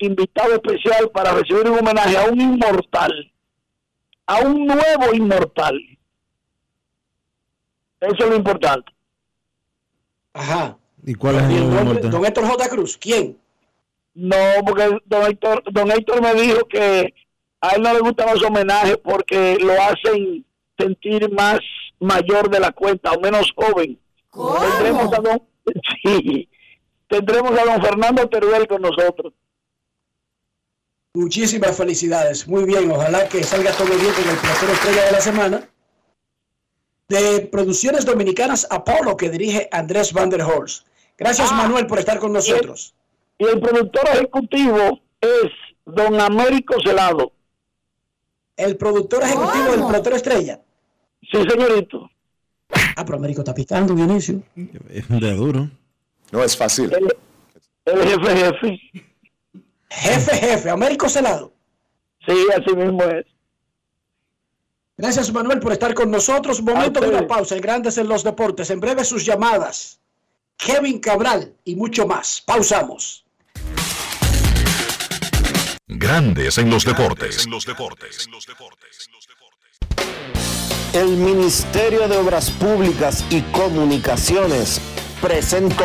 invitado especial para recibir un homenaje a un inmortal, a un nuevo inmortal. Eso es lo importante. Ajá. ¿Y cuál es ¿Y el nombre? Don Héctor J. Cruz, ¿quién? No, porque don Héctor, don Héctor me dijo que a él no le gustan los homenajes porque lo hacen sentir más mayor de la cuenta o menos joven. Tendremos a don, *laughs* sí, tendremos a don Fernando Teruel con nosotros. Muchísimas felicidades. Muy bien, ojalá que salga todo bien con el pelotero estrella de la semana. De Producciones Dominicanas Apolo, que dirige Andrés Van der Horst. Gracias, Manuel, por estar con nosotros. Y el productor ejecutivo es don Américo Celado. El productor ejecutivo del pelotero estrella. Sí, señorito. Ah, pero Américo está picando, Dionisio. *laughs* De duro. No es fácil. El, el jefe, jefe. Jefe, jefe, Américo Celado. Sí, así mismo es. Gracias, Manuel, por estar con nosotros. Momento de una pausa en Grandes en los Deportes. En breve sus llamadas. Kevin Cabral y mucho más. Pausamos. Grandes en los deportes. El Ministerio de Obras Públicas y Comunicaciones presentó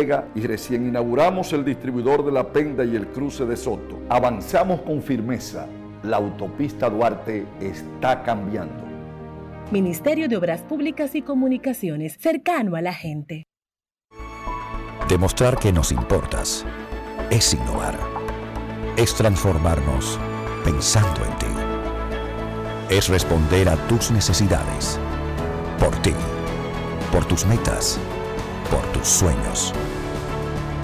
Vega y recién inauguramos el distribuidor de La Penda y el cruce de Soto. Avanzamos con firmeza. La autopista Duarte está cambiando. Ministerio de Obras Públicas y Comunicaciones, cercano a la gente. Demostrar que nos importas es innovar. Es transformarnos pensando en ti. Es responder a tus necesidades. Por ti. Por tus metas. Por tus sueños.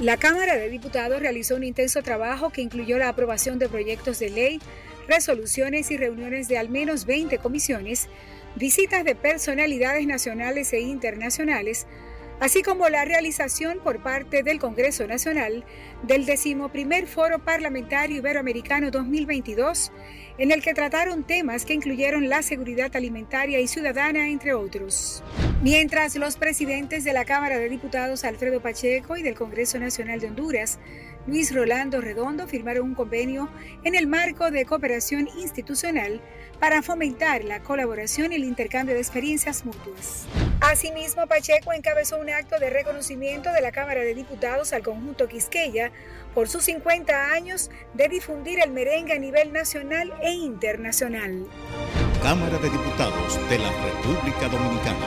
La Cámara de Diputados realizó un intenso trabajo que incluyó la aprobación de proyectos de ley resoluciones y reuniones de al menos 20 comisiones, visitas de personalidades nacionales e internacionales, así como la realización por parte del Congreso Nacional del decimoprimer Foro Parlamentario Iberoamericano 2022, en el que trataron temas que incluyeron la seguridad alimentaria y ciudadana, entre otros. Mientras los presidentes de la Cámara de Diputados Alfredo Pacheco y del Congreso Nacional de Honduras Luis Rolando Redondo firmaron un convenio en el marco de cooperación institucional para fomentar la colaboración y el intercambio de experiencias mutuas. Asimismo, Pacheco encabezó un acto de reconocimiento de la Cámara de Diputados al conjunto Quisqueya por sus 50 años de difundir el merengue a nivel nacional e internacional. Cámara de Diputados de la República Dominicana.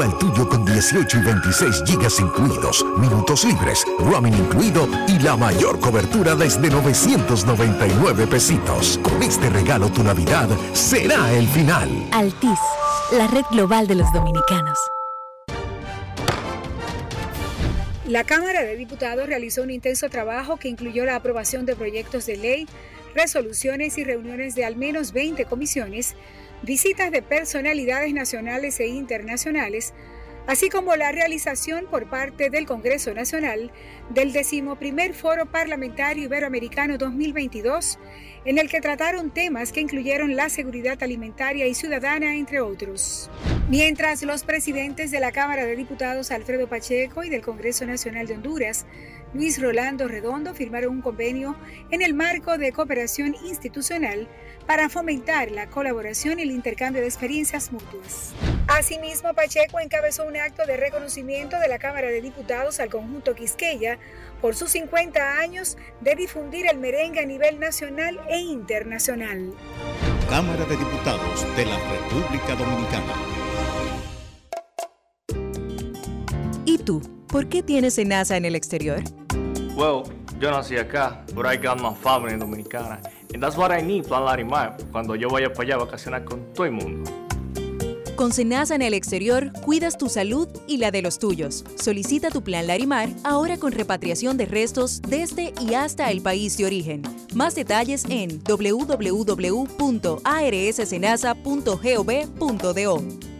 Activa el tuyo con 18 y 26 gigas incluidos, minutos libres, roaming incluido y la mayor cobertura desde 999 pesitos. Con este regalo tu Navidad será el final. Altis, la red global de los dominicanos. La Cámara de Diputados realizó un intenso trabajo que incluyó la aprobación de proyectos de ley, resoluciones y reuniones de al menos 20 comisiones, visitas de personalidades nacionales e internacionales, así como la realización por parte del Congreso Nacional del decimoprimer Foro Parlamentario Iberoamericano 2022, en el que trataron temas que incluyeron la seguridad alimentaria y ciudadana, entre otros. Mientras los presidentes de la Cámara de Diputados Alfredo Pacheco y del Congreso Nacional de Honduras, Luis Rolando Redondo, firmaron un convenio en el marco de cooperación institucional para fomentar la colaboración y el intercambio de experiencias mutuas. Asimismo, Pacheco encabezó un acto de reconocimiento de la Cámara de Diputados al conjunto Quisqueya por sus 50 años de difundir el merengue a nivel nacional e internacional. Cámara de Diputados de la República Dominicana. ¿Y tú? ¿Por qué tienes NASA en el exterior? Well, yo nací acá, but I got my family dominicana. And that's what I need, Plan Larimar, cuando yo vaya para allá a vacacionar con todo el mundo. Con Senasa en el exterior, cuidas tu salud y la de los tuyos. Solicita tu plan Larimar ahora con repatriación de restos desde y hasta el país de origen. Más detalles en www.arssenasa.gov.do.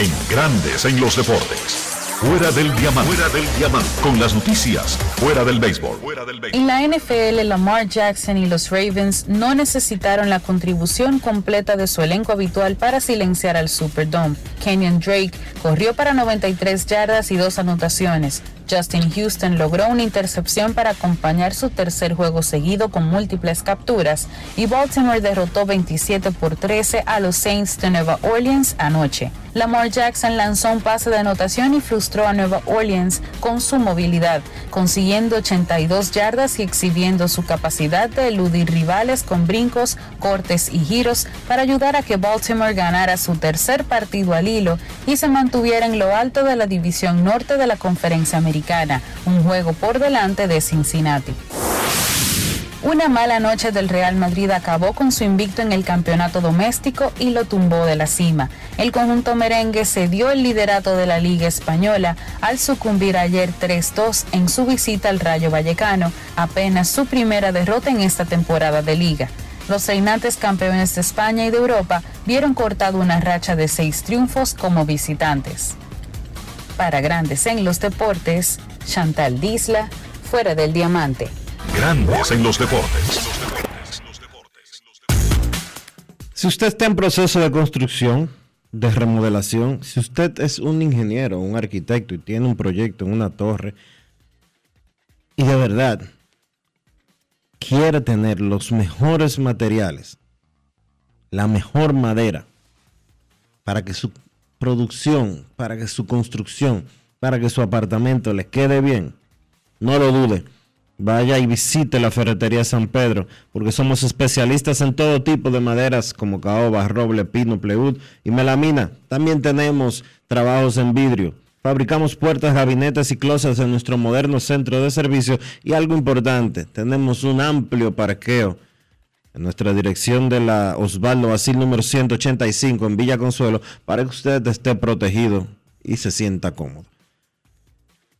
En Grandes en los deportes. Fuera del diamante. Fuera del diamante. Con las noticias. Fuera del béisbol. En la NFL, Lamar Jackson y los Ravens no necesitaron la contribución completa de su elenco habitual para silenciar al Superdome. Kenyon Drake corrió para 93 yardas y dos anotaciones. Justin Houston logró una intercepción para acompañar su tercer juego seguido con múltiples capturas y Baltimore derrotó 27 por 13 a los Saints de Nueva Orleans anoche. Lamar Jackson lanzó un pase de anotación y frustró a Nueva Orleans con su movilidad, consiguiendo 82 yardas y exhibiendo su capacidad de eludir rivales con brincos, cortes y giros para ayudar a que Baltimore ganara su tercer partido al hilo y se mantuviera en lo alto de la división norte de la conferencia americana un juego por delante de Cincinnati. Una mala noche del Real Madrid acabó con su invicto en el campeonato doméstico y lo tumbó de la cima. El conjunto merengue cedió el liderato de la Liga Española al sucumbir ayer 3-2 en su visita al Rayo Vallecano, apenas su primera derrota en esta temporada de liga. Los reinantes campeones de España y de Europa vieron cortado una racha de seis triunfos como visitantes. Para Grandes en los Deportes, Chantal Disla, fuera del diamante. Grandes en los deportes. Si usted está en proceso de construcción, de remodelación, si usted es un ingeniero, un arquitecto y tiene un proyecto en una torre y de verdad quiere tener los mejores materiales, la mejor madera, para que su producción, para que su construcción, para que su apartamento le quede bien, no lo dude. Vaya y visite la ferretería San Pedro, porque somos especialistas en todo tipo de maderas como caoba, roble, pino, pleud y melamina. También tenemos trabajos en vidrio. Fabricamos puertas, gabinetes y closets en nuestro moderno centro de servicio y algo importante, tenemos un amplio parqueo en nuestra dirección de la Osvaldo Basil número 185 en Villa Consuelo para que usted esté protegido y se sienta cómodo.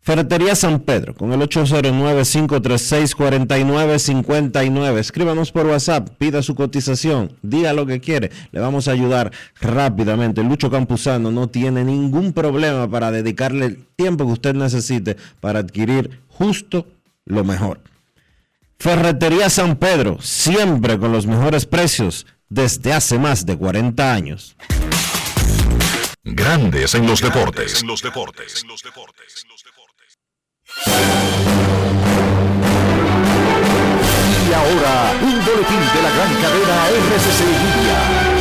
Ferretería San Pedro con el 809-536-4959. Escríbanos por WhatsApp, pida su cotización, diga lo que quiere. Le vamos a ayudar rápidamente. Lucho Campuzano no tiene ningún problema para dedicarle el tiempo que usted necesite para adquirir justo lo mejor. Ferretería San Pedro, siempre con los mejores precios desde hace más de 40 años. Grandes en los deportes. los deportes. Y ahora, un boletín de la gran cadena RCC Media.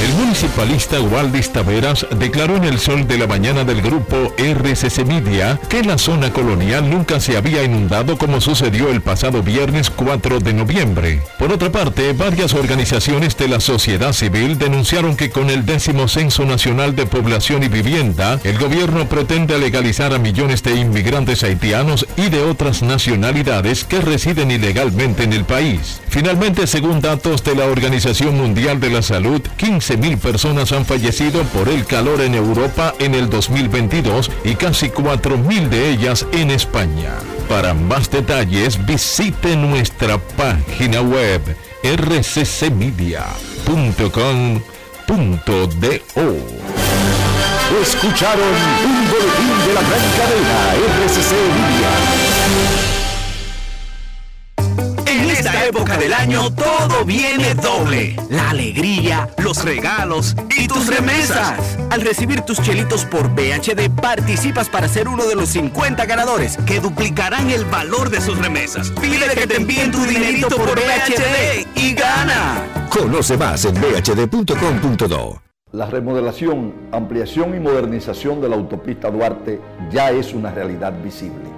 El municipalista Waldis Taveras declaró en el sol de la mañana del grupo RCC Media que la zona colonial nunca se había inundado como sucedió el pasado viernes 4 de noviembre. Por otra parte, varias organizaciones de la sociedad civil denunciaron que con el décimo Censo Nacional de Población y Vivienda, el gobierno pretende legalizar a millones de inmigrantes haitianos y de otras nacionalidades que residen ilegalmente en el país. Finalmente, según datos de la Organización Mundial de la Salud, 15.000 personas han fallecido por el calor en Europa en el 2022 y casi 4.000 de ellas en España. Para más detalles visite nuestra página web rccmedia.com.do. Escucharon un boletín de la gran cadena RCC Media. En esta época del año todo viene doble. La alegría, los regalos y tus remesas. Al recibir tus chelitos por BHD participas para ser uno de los 50 ganadores que duplicarán el valor de sus remesas. Pide que te envíen tu dinerito por BHD y gana. Conoce más en bhd.com.do. La remodelación, ampliación y modernización de la autopista Duarte ya es una realidad visible.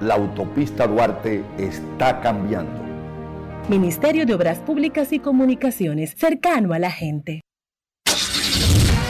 La autopista Duarte está cambiando. Ministerio de Obras Públicas y Comunicaciones, cercano a la gente.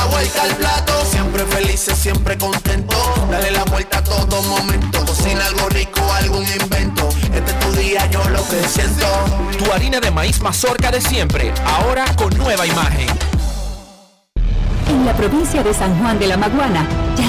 La vuelta al plato, siempre felices, siempre contento. Dale la vuelta a todo momento. Cocina algo rico, algún invento. Este es tu día, yo lo que siento. Tu harina de maíz mazorca de siempre, ahora con nueva imagen. En la provincia de San Juan de la Maguana ya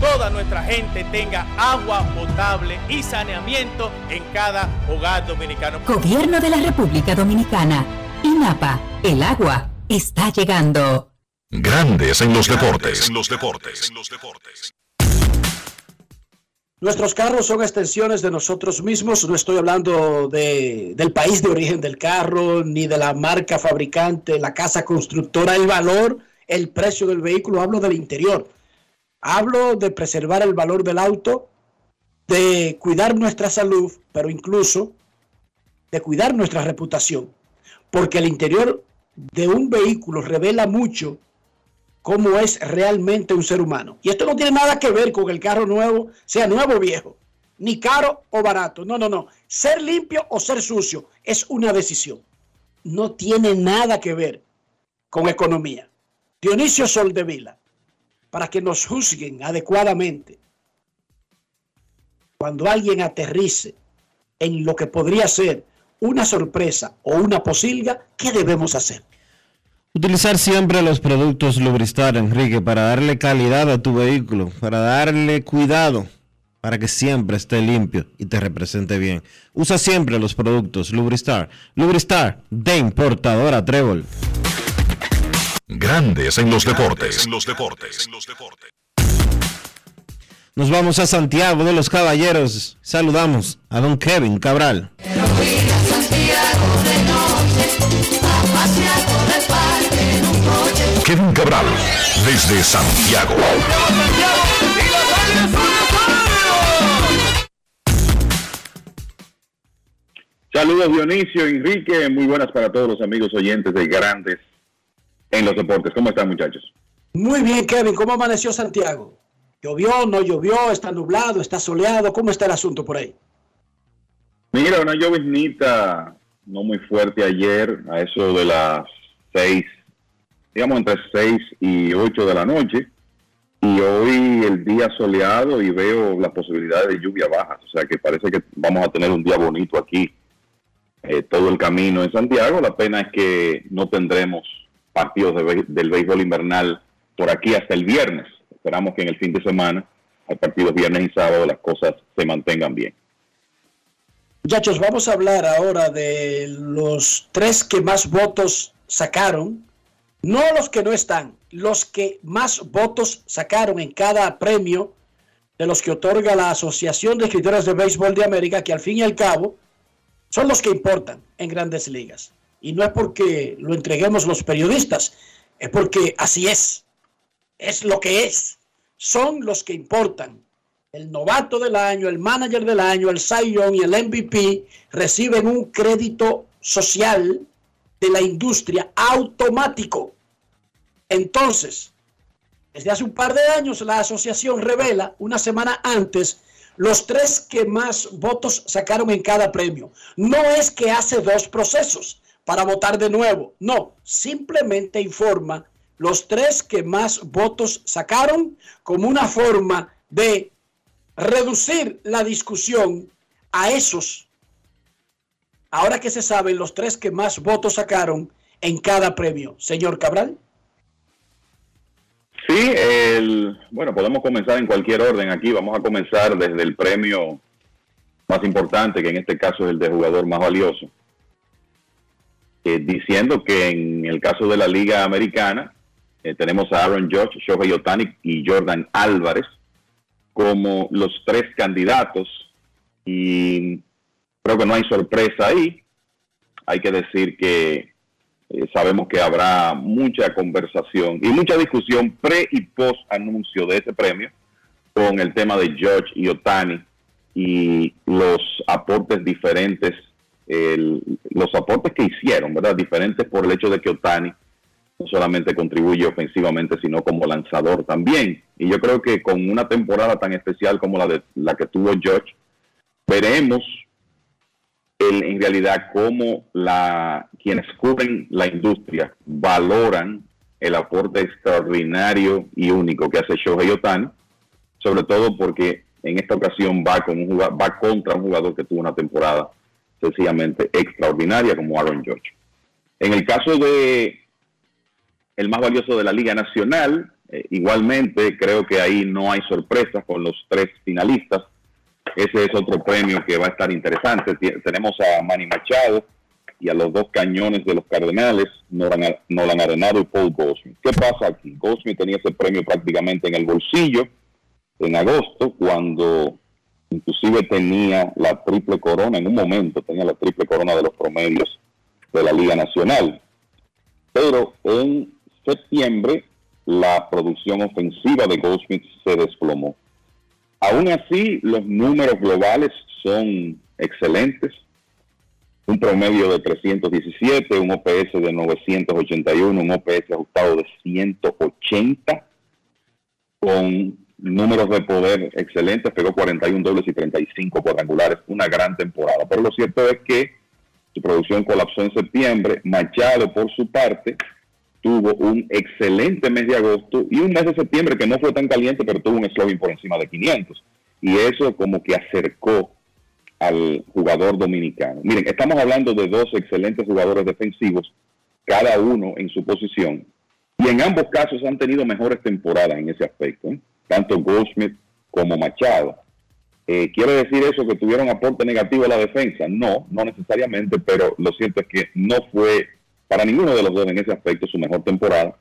toda nuestra gente tenga agua potable y saneamiento en cada hogar dominicano. Gobierno de la República Dominicana. INAPA, el agua está llegando. Grandes en los deportes. los deportes. Nuestros carros son extensiones de nosotros mismos. No estoy hablando de, del país de origen del carro, ni de la marca fabricante, la casa constructora, el valor, el precio del vehículo. Hablo del interior. Hablo de preservar el valor del auto, de cuidar nuestra salud, pero incluso de cuidar nuestra reputación, porque el interior de un vehículo revela mucho cómo es realmente un ser humano. Y esto no tiene nada que ver con el carro nuevo, sea nuevo o viejo, ni caro o barato. No, no, no. Ser limpio o ser sucio es una decisión. No tiene nada que ver con economía. Dionisio Soldevila, para que nos juzguen adecuadamente. Cuando alguien aterrice en lo que podría ser una sorpresa o una posilga, ¿qué debemos hacer? Utilizar siempre los productos Lubristar, Enrique, para darle calidad a tu vehículo, para darle cuidado, para que siempre esté limpio y te represente bien. Usa siempre los productos Lubristar. Lubristar de importadora Trébol. Grandes en los deportes. los deportes. Nos vamos a Santiago de los Caballeros. Saludamos a don Kevin Cabral. Kevin Cabral, desde Santiago. Saludos Dionisio, Enrique, muy buenas para todos los amigos oyentes de Grandes en los deportes. ¿Cómo están, muchachos? Muy bien, Kevin. ¿Cómo amaneció Santiago? ¿Llovió, no llovió? ¿Está nublado? ¿Está soleado? ¿Cómo está el asunto por ahí? Mira, una lloviznita no muy fuerte ayer, a eso de las seis, digamos entre seis y ocho de la noche. Y hoy el día soleado y veo las posibilidades de lluvia bajas. O sea que parece que vamos a tener un día bonito aquí, eh, todo el camino en Santiago. La pena es que no tendremos partidos del béisbol invernal por aquí hasta el viernes. Esperamos que en el fin de semana, hay partidos viernes y sábado, las cosas se mantengan bien. Muchachos, vamos a hablar ahora de los tres que más votos sacaron. No los que no están, los que más votos sacaron en cada premio de los que otorga la Asociación de Escritores de Béisbol de América, que al fin y al cabo son los que importan en grandes ligas. Y no es porque lo entreguemos los periodistas, es porque así es. Es lo que es. Son los que importan. El novato del año, el manager del año, el Cy y el MVP reciben un crédito social de la industria automático. Entonces, desde hace un par de años la asociación revela una semana antes los tres que más votos sacaron en cada premio. No es que hace dos procesos para votar de nuevo. No, simplemente informa los tres que más votos sacaron como una forma de reducir la discusión a esos. Ahora que se saben los tres que más votos sacaron en cada premio. Señor Cabral. Sí, el, bueno, podemos comenzar en cualquier orden aquí. Vamos a comenzar desde el premio más importante, que en este caso es el de jugador más valioso. Eh, diciendo que en el caso de la Liga Americana eh, tenemos a Aaron George, Shohei Otani y Jordan Álvarez como los tres candidatos y creo que no hay sorpresa ahí. Hay que decir que eh, sabemos que habrá mucha conversación y mucha discusión pre y post anuncio de ese premio con el tema de George y Otani y los aportes diferentes, los aportes que hicieron, ¿verdad? Diferentes por el hecho de que Otani no solamente contribuye ofensivamente, sino como lanzador también. Y yo creo que con una temporada tan especial como la de la que tuvo George, veremos en realidad cómo la, quienes cubren la industria valoran el aporte extraordinario y único que hace Shohei Otani, sobre todo porque en esta ocasión va, con un va contra un jugador que tuvo una temporada sencillamente extraordinaria como Aaron George. En el caso de el más valioso de la Liga Nacional. Eh, igualmente, creo que ahí no hay sorpresas con los tres finalistas. Ese es otro premio que va a estar interesante. tenemos a Manny Machado y a los dos cañones de los Cardenales, Nolan, Arenado y Paul Goldsmith. ¿Qué pasa aquí? Goldsmith tenía ese premio prácticamente en el bolsillo en agosto, cuando inclusive tenía la triple corona, en un momento tenía la triple corona de los promedios de la Liga Nacional. Pero en septiembre la producción ofensiva de Goldsmith se desplomó. Aún así, los números globales son excelentes. Un promedio de 317, un OPS de 981, un OPS ajustado de 180, con números de poder excelentes, pegó 41 dobles y 35 cuadrangulares, una gran temporada. Pero lo cierto es que su producción colapsó en septiembre. Machado, por su parte, tuvo un excelente mes de agosto y un mes de septiembre que no fue tan caliente, pero tuvo un slogan por encima de 500. Y eso como que acercó al jugador dominicano. Miren, estamos hablando de dos excelentes jugadores defensivos, cada uno en su posición. Y en ambos casos han tenido mejores temporadas en ese aspecto, ¿eh? Tanto Goldsmith como Machado. Eh, ¿Quiere decir eso que tuvieron aporte negativo a la defensa? No, no necesariamente, pero lo cierto es que no fue para ninguno de los dos en ese aspecto su mejor temporada.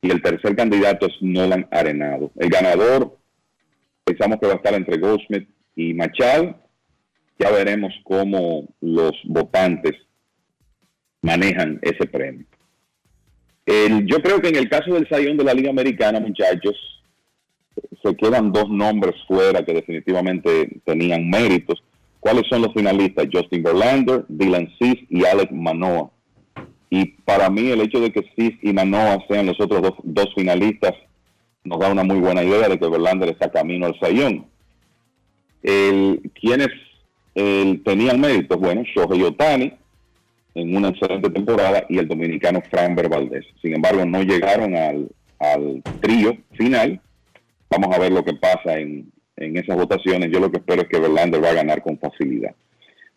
Y el tercer candidato es Nolan Arenado. El ganador, pensamos que va a estar entre Goldsmith y Machado. Ya veremos cómo los votantes manejan ese premio. yo creo que en el caso del Sayón de la Liga Americana, muchachos, se quedan dos nombres fuera que definitivamente tenían méritos. ¿Cuáles son los finalistas? Justin Verlander, Dylan Cis y Alex Manoa. Y para mí el hecho de que Cis y Manoa sean los otros dos, finalistas nos da una muy buena idea de que Verlander está camino al sayón. ¿Quiénes tenían méritos? Bueno, Shohei Otani en una excelente temporada y el dominicano Fran Valdez. Sin embargo, no llegaron al trío final. Vamos a ver lo que pasa en, en esas votaciones. Yo lo que espero es que Verlander va a ganar con facilidad.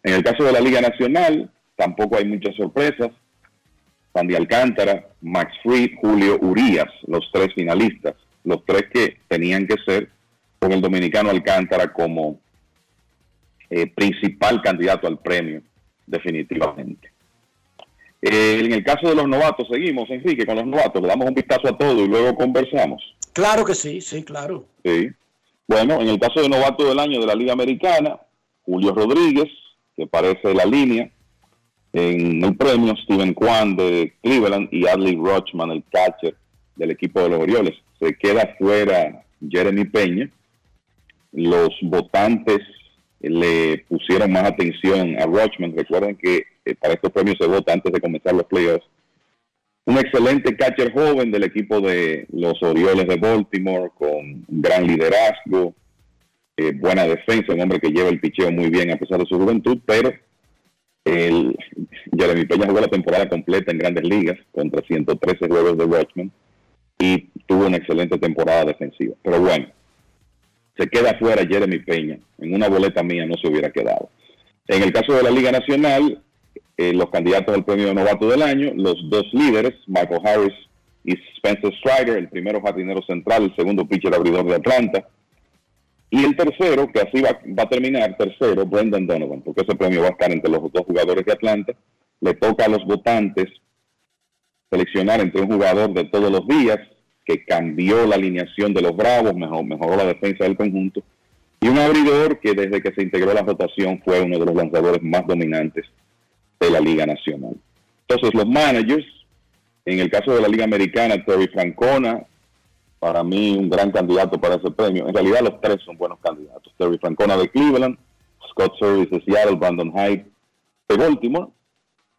En el caso de la Liga Nacional, tampoco hay muchas sorpresas. Sandy Alcántara, Max Fried, Julio Urías, los tres finalistas, los tres que tenían que ser con el dominicano Alcántara como eh, principal candidato al premio, definitivamente. Eh, en el caso de los novatos, seguimos, Enrique, con los novatos, le damos un vistazo a todo y luego conversamos. Claro que sí, sí, claro. Sí. Bueno, en el caso de novato del año de la Liga Americana, Julio Rodríguez, que parece la línea, en el premio Steven Kwan de Cleveland y Adley Rochman, el catcher del equipo de los Orioles. Se queda fuera Jeremy Peña. Los votantes le pusieron más atención a Rochman. Recuerden que eh, para estos premios se vota antes de comenzar los playoffs. Un excelente catcher joven del equipo de los Orioles de Baltimore con gran liderazgo, eh, buena defensa, un hombre que lleva el picheo muy bien a pesar de su juventud, pero el, Jeremy Peña jugó la temporada completa en grandes ligas contra 113 juegos de Watchmen y tuvo una excelente temporada defensiva. Pero bueno, se queda fuera Jeremy Peña. En una boleta mía no se hubiera quedado. En el caso de la Liga Nacional, eh, los candidatos al premio novato del año, los dos líderes, Michael Harris y Spencer Strider, el primero jardinero central, el segundo pitcher abridor de Atlanta, y el tercero, que así va, a terminar, tercero, Brendan Donovan, porque ese premio va a estar entre los dos jugadores de Atlanta. Le toca a los votantes seleccionar entre un jugador de todos los días, que cambió la alineación de los Bravos, mejoró la defensa del conjunto, y un abridor que desde que se integró la votación fue uno de los lanzadores más dominantes de la Liga Nacional. Entonces, los managers, en el caso de la Liga Americana, Terry Francona, para mí un gran candidato para ese premio. En realidad, los tres son buenos candidatos. Terry Francona de Cleveland, Scott Service de Seattle, Brandon Hyde de Baltimore.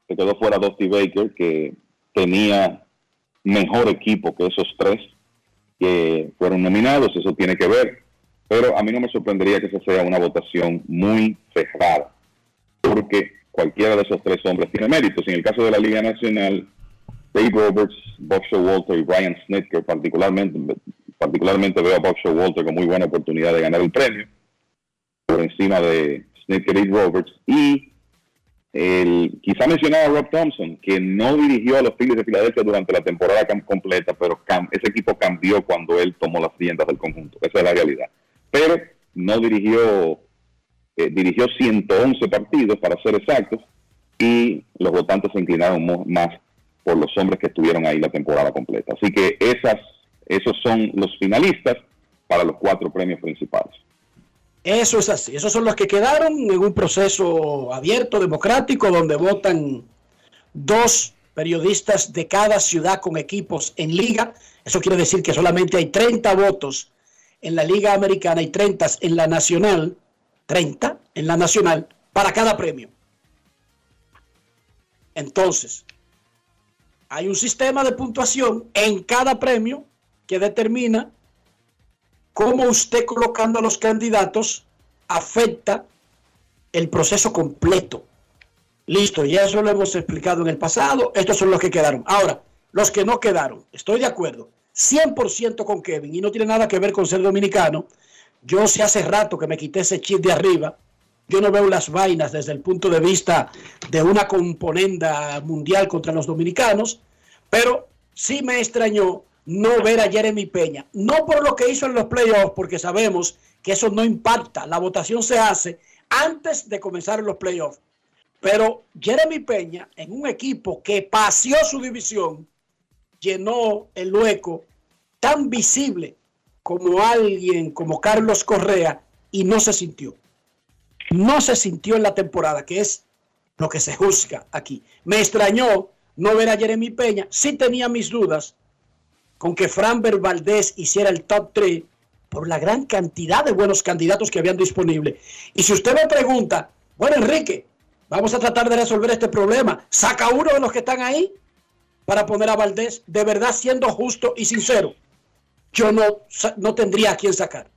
Se quedó fuera Dusty Baker, que tenía mejor equipo que esos tres que fueron nominados. Eso tiene que ver. Pero a mí no me sorprendería que esa sea una votación muy cerrada, porque cualquiera de esos tres hombres tiene méritos. En el caso de la Liga Nacional, Dave Roberts, Bob Walter y Brian Snitker, particularmente, particularmente veo a Bob Walter con muy buena oportunidad de ganar el premio, por encima de Snitker y Roberts. Y el, quizá mencionaba a Rob Thompson, que no dirigió a los Phillies de Filadelfia durante la temporada completa, pero ese equipo cambió cuando él tomó las riendas del conjunto. Esa es la realidad. Pero no dirigió eh, dirigió 111 partidos, para ser exactos, y los votantes se inclinaron más por los hombres que estuvieron ahí la temporada completa. Así que esas, esos son los finalistas para los cuatro premios principales. Eso es así. Esos son los que quedaron en un proceso abierto, democrático, donde votan dos periodistas de cada ciudad con equipos en liga. Eso quiere decir que solamente hay 30 votos en la liga americana y 30 en la nacional. 30 en la nacional para cada premio. Entonces, hay un sistema de puntuación en cada premio que determina cómo usted colocando a los candidatos afecta el proceso completo. Listo, ya eso lo hemos explicado en el pasado. Estos son los que quedaron. Ahora, los que no quedaron, estoy de acuerdo, 100% con Kevin y no tiene nada que ver con ser dominicano, yo sé hace rato que me quité ese chip de arriba. Yo no veo las vainas desde el punto de vista de una componenda mundial contra los dominicanos, pero sí me extrañó no ver a Jeremy Peña. No por lo que hizo en los playoffs, porque sabemos que eso no impacta. La votación se hace antes de comenzar los playoffs. Pero Jeremy Peña, en un equipo que paseó su división, llenó el hueco tan visible como alguien como Carlos Correa y no se sintió. No se sintió en la temporada, que es lo que se juzga aquí. Me extrañó no ver a Jeremy Peña. Sí tenía mis dudas con que Franber Valdés hiciera el top 3 por la gran cantidad de buenos candidatos que habían disponible. Y si usted me pregunta, bueno, Enrique, vamos a tratar de resolver este problema. Saca uno de los que están ahí para poner a Valdés, de verdad siendo justo y sincero yo no, no tendría a quién sacar.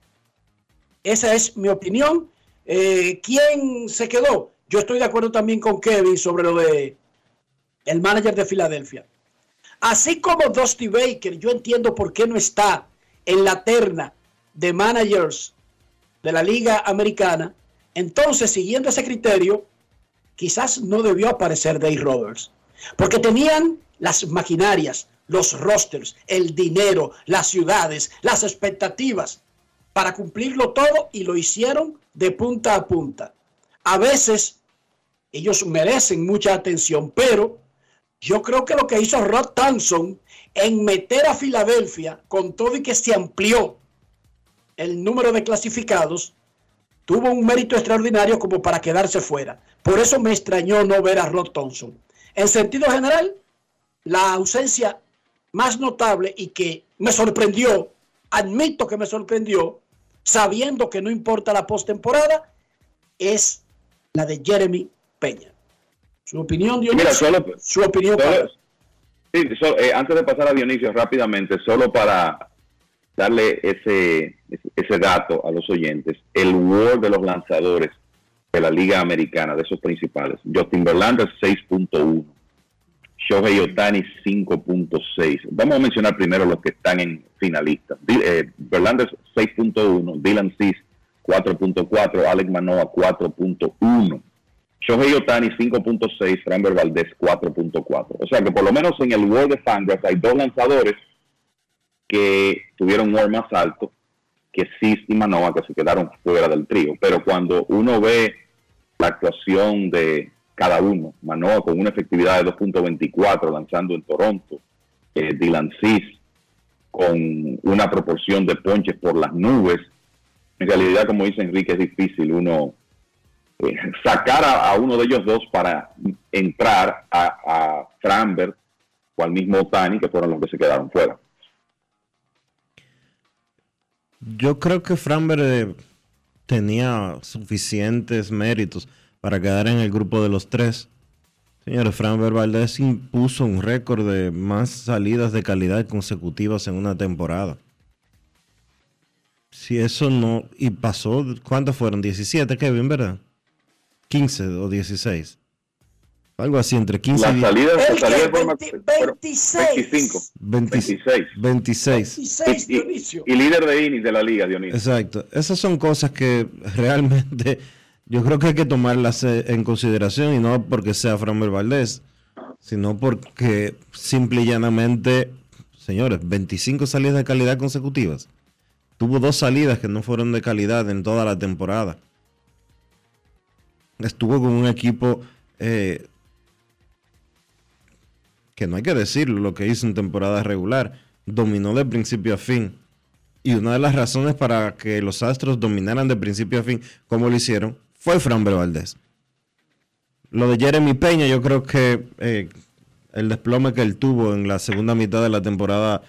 Esa es mi opinión. Eh, ¿Quién se quedó? Yo estoy de acuerdo también con Kevin sobre lo de el manager de Filadelfia. Así como Dusty Baker, yo entiendo por qué no está en la terna de managers de la Liga Americana. Entonces, siguiendo ese criterio, quizás no debió aparecer Dave Roberts, porque tenían las maquinarias, los rosters, el dinero, las ciudades, las expectativas para cumplirlo todo y lo hicieron de punta a punta. A veces ellos merecen mucha atención, pero yo creo que lo que hizo Rod Thompson en meter a Filadelfia con todo y que se amplió el número de clasificados, tuvo un mérito extraordinario como para quedarse fuera. Por eso me extrañó no ver a Rod Thompson. En sentido general, la ausencia más notable y que me sorprendió, admito que me sorprendió, sabiendo que no importa la postemporada, es la de Jeremy Peña. Su opinión, Dionisio. su opinión. Eh, antes de pasar a Dionisio rápidamente, solo para darle ese, ese dato a los oyentes, el World de los lanzadores de la Liga Americana, de esos principales, Justin Verlander 6.1, Shohei Otani 5.6. Vamos a mencionar primero los que están en finalistas. Eh, Verlander 6.1, Dylan Cis 4.4, Alex Manoa 4.1. Shohei Otani 5.6, Framber Valdez 4.4. O sea que por lo menos en el World de Fangraphs hay dos lanzadores que tuvieron un más alto que Cis y Manoa que se quedaron fuera del trío. Pero cuando uno ve la actuación de cada uno. Manoa con una efectividad de 2.24 lanzando en Toronto. Eh, Dylan Cis con una proporción de ponches por las nubes. En realidad, como dice Enrique, es difícil uno eh, sacar a, uno de ellos dos para entrar a, a o al mismo Otani, que fueron los que se quedaron fuera. Yo creo que Framberg eh, tenía suficientes méritos para quedar en el grupo de los tres. Señores, Framberg Valdez impuso un récord de más salidas de calidad consecutivas en una temporada. Si eso no. Y pasó. ¿Cuántos fueron? 17, Kevin, ¿verdad? 15 o 16. Algo así, entre 15 Las y salidas, El las salidas que fueron 20 fueron 26. 25. 26. 26. 16, Y, Dionisio. y líder de innings de la liga, Dionisio. Exacto. Esas son cosas que *laughs* realmente yo creo que hay que tomarlas eh, en consideración y no porque sea Framber Valdés, sino porque simple y llanamente, señores, 25 salidas de calidad consecutivas. Tuvo dos salidas que no fueron de calidad en toda la temporada. Estuvo con un equipo eh, que no hay que decirlo, lo que hizo en temporada regular. Dominó de principio a fin. Y una de las razones para que los Astros dominaran de principio a fin, como lo hicieron, fue Framber Valdez. Lo de Jeremy Peña, yo creo que eh, el desplome que él tuvo en la segunda mitad de la temporada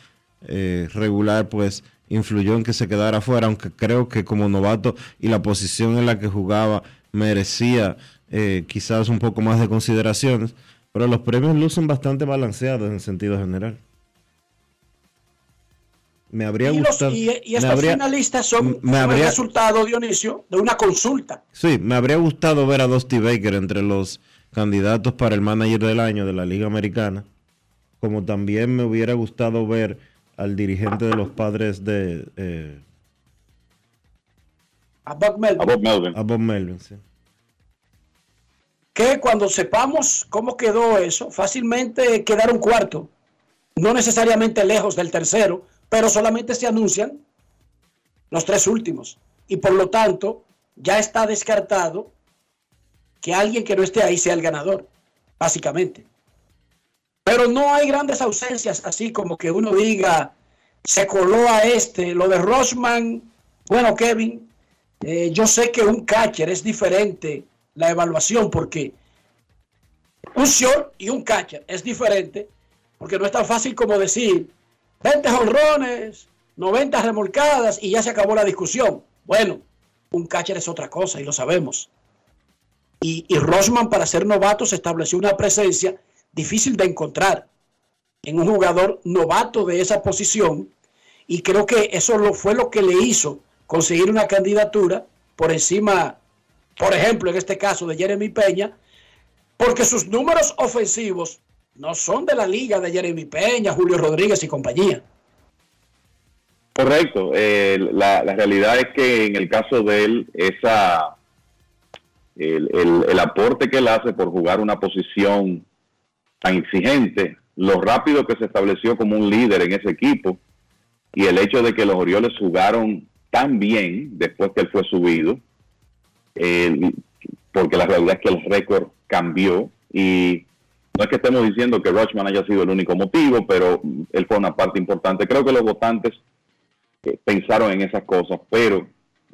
eh, regular, pues influyó en que se quedara afuera, aunque creo que como novato y la posición en la que jugaba merecía eh, quizás un poco más de consideraciones, pero los premios lucen bastante balanceados en sentido general. Me habría Y, los- gustado. y- habría- finalistas son, me habría- el resultado, Dionisio, de una consulta. Sí, me habría gustado ver a Dusty Baker entre los candidatos para el manager del año de la Liga Americana, como también me hubiera gustado ver al dirigente de los padres de eh, A Buck Melvin. A Bob Melvin. a Bob Melvin. sí. que cuando sepamos cómo quedó eso, fácilmente quedaron cuarto. No necesariamente lejos del tercero, pero solamente se anuncian los tres últimos. Y por lo tanto, ya está descartado que alguien que no esté ahí sea el ganador, básicamente. Pero no hay grandes ausencias, así como que uno diga, se coló a este, lo de Rosman, bueno, Kevin, eh, yo sé que un catcher es diferente la evaluación porque un short y un catcher es diferente porque no es tan fácil como decir 20 jonrones, 90 remolcadas y ya se acabó la discusión. Bueno, un catcher es otra cosa y lo sabemos. Y, y Rosman para ser novato se estableció una presencia difícil de encontrar en un jugador novato de esa posición y creo que eso lo, fue lo que le hizo conseguir una candidatura por encima, por ejemplo, en este caso de Jeremy Peña, porque sus números ofensivos no son de la liga de Jeremy Peña, Julio Rodríguez y compañía. Correcto. Eh, la, realidad es que en el caso de él, esa el, el- el aporte que él hace por jugar una posición tan exigente, lo rápido que se estableció como un líder en ese equipo y el hecho de que los Orioles jugaron tan bien después que él fue subido, eh, porque la realidad es que el récord cambió y no es que estemos diciendo que Rushman haya sido el único motivo, pero él fue una parte importante. Creo que los votantes eh, pensaron en esas cosas, pero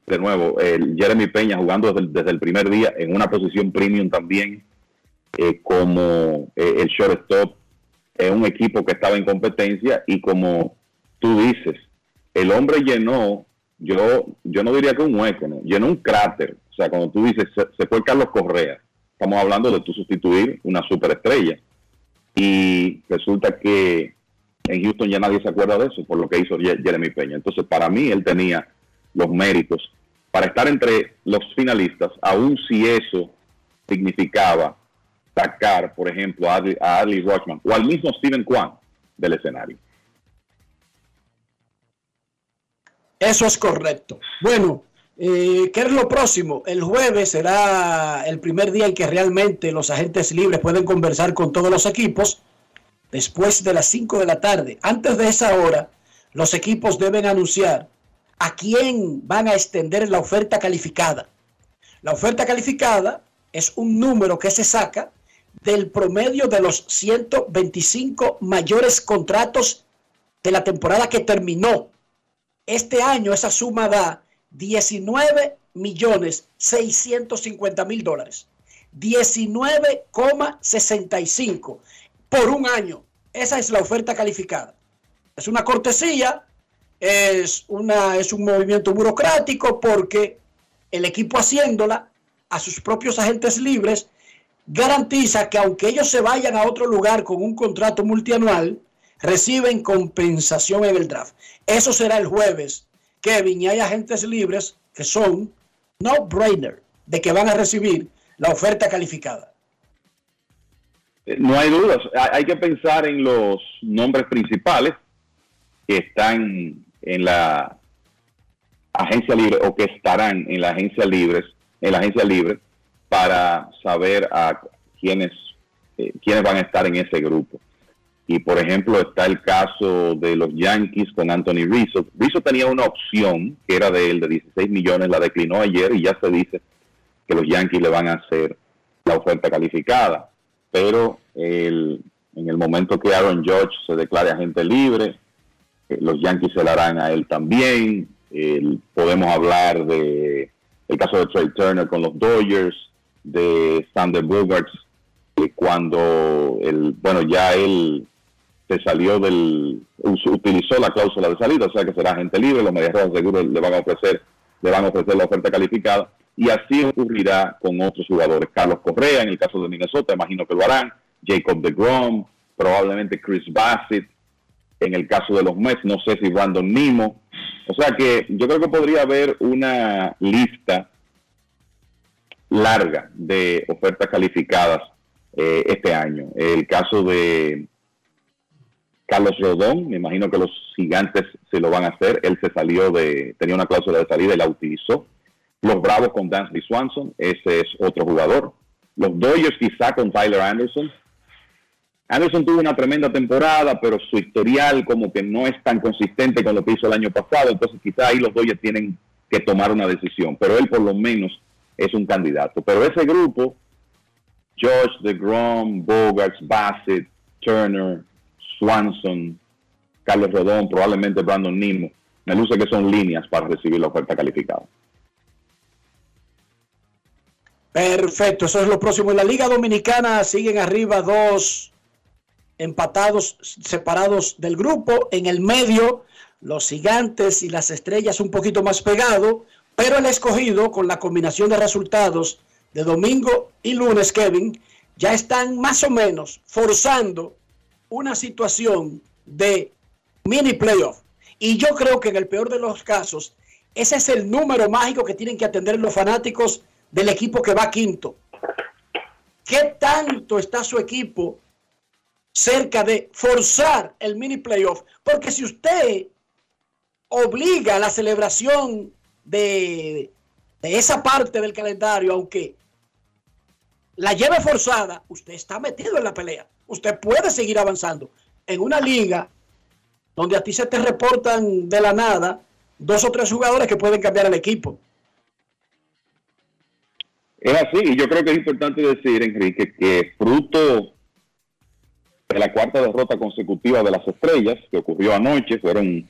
de nuevo, el Jeremy Peña jugando desde el, primer día en una posición premium también, eh, como eh, el shortstop, es un equipo que estaba en competencia y como tú dices, el hombre llenó, yo, yo no diría que un hueco, ¿no? llenó un cráter. O sea, cuando tú dices, se fue Carlos Correa, estamos hablando de tú sustituir una superestrella. Y resulta que en Houston ya nadie se acuerda de eso, por lo que hizo Jeremy Peña. Entonces, para mí, él tenía los méritos para estar entre los finalistas, aun si eso significaba sacar, por ejemplo, a Adley, a Rutschman o al mismo Steven Kwan del escenario. Eso es correcto. Bueno, eh, ¿qué es lo próximo? El jueves será el primer día en que realmente los agentes libres pueden conversar con todos los equipos después de las 5 de la tarde. Antes de esa hora, los equipos deben anunciar a quién van a extender la oferta calificada. La oferta calificada es un número que se saca del promedio de los 125 mayores contratos de la temporada que terminó. Este año esa suma da 19 millones 650 mil dólares. 19,65 por un año. Esa es la oferta calificada. Es una cortesía, es, una, es un movimiento burocrático porque el equipo haciéndola a sus propios agentes libres garantiza que aunque ellos se vayan a otro lugar con un contrato multianual, reciben compensación en el draft. Eso será el jueves, Kevin, y hay agentes libres que son no-brainer de que van a recibir la oferta calificada. No hay dudas. Hay que pensar en los nombres principales que están en la agencia libre o que estarán en la agencia libre, en la agencia libre para saber a quiénes, eh, quiénes van a estar en ese grupo. Y por ejemplo está el caso de los Yankees con Anthony Rizzo. Rizzo tenía una opción que era de él de 16 millones, la declinó ayer y ya se dice que los Yankees le van a hacer la oferta calificada. Pero en el momento que Aaron George se declare agente libre, eh, los Yankees se la harán a él también. podemos hablar de el caso de Trey Turner con los Dodgers, de Sander Bogarts, cuando el, bueno, ya él se salió del, utilizó la cláusula de salida, o sea que será agente libre, los Medias Rojas seguro le van a ofrecer, le van a ofrecer la oferta calificada, y así ocurrirá con otros jugadores. Carlos Correa, en el caso de Minnesota, imagino que lo harán, Jacob de Grom, probablemente Chris Bassett, en el caso de los Mets, no sé si Brandon Nimo. O sea que yo creo que podría haber una lista larga de ofertas calificadas eh, este año. El caso de Carlos Rodón, me imagino que los gigantes se lo van a hacer. Él se salió de, tenía una cláusula de salida y la utilizó. Los Bravos con Dansby Swanson, ese es otro jugador. Los Dodgers quizá con Tyler Anderson. Anderson tuvo una tremenda temporada, pero su historial como que no es tan consistente con lo que hizo el año pasado, entonces quizá ahí los Dodgers tienen que tomar una decisión, pero él por lo menos es un candidato. Pero ese grupo, George, DeGrom, Bogarts, Bassett, Turner, Swanson, Carlos Rodón, probablemente Brandon Nimo, me luce que son líneas para recibir la oferta calificada. Perfecto, eso es lo próximo. En la Liga Dominicana siguen arriba dos empatados, separados del grupo. En el medio, los gigantes y las estrellas un poquito más pegados. Pero el escogido, con la combinación de resultados de domingo y lunes, Kevin, ya están más o menos forzando una situación de mini playoff. Y yo creo que en el peor de los casos, ese es el número mágico que tienen que atender los fanáticos del equipo que va quinto. ¿Qué tanto está su equipo cerca de forzar el mini playoff? Porque si usted obliga la celebración de, esa parte del calendario, aunque la lleve forzada, usted está metido en la pelea. Usted puede seguir avanzando. En una liga donde a ti se te reportan de la nada dos o tres jugadores que pueden cambiar el equipo. Es así, y yo creo que es importante decir, Enrique, que fruto de la cuarta derrota consecutiva de las estrellas que ocurrió anoche, fueron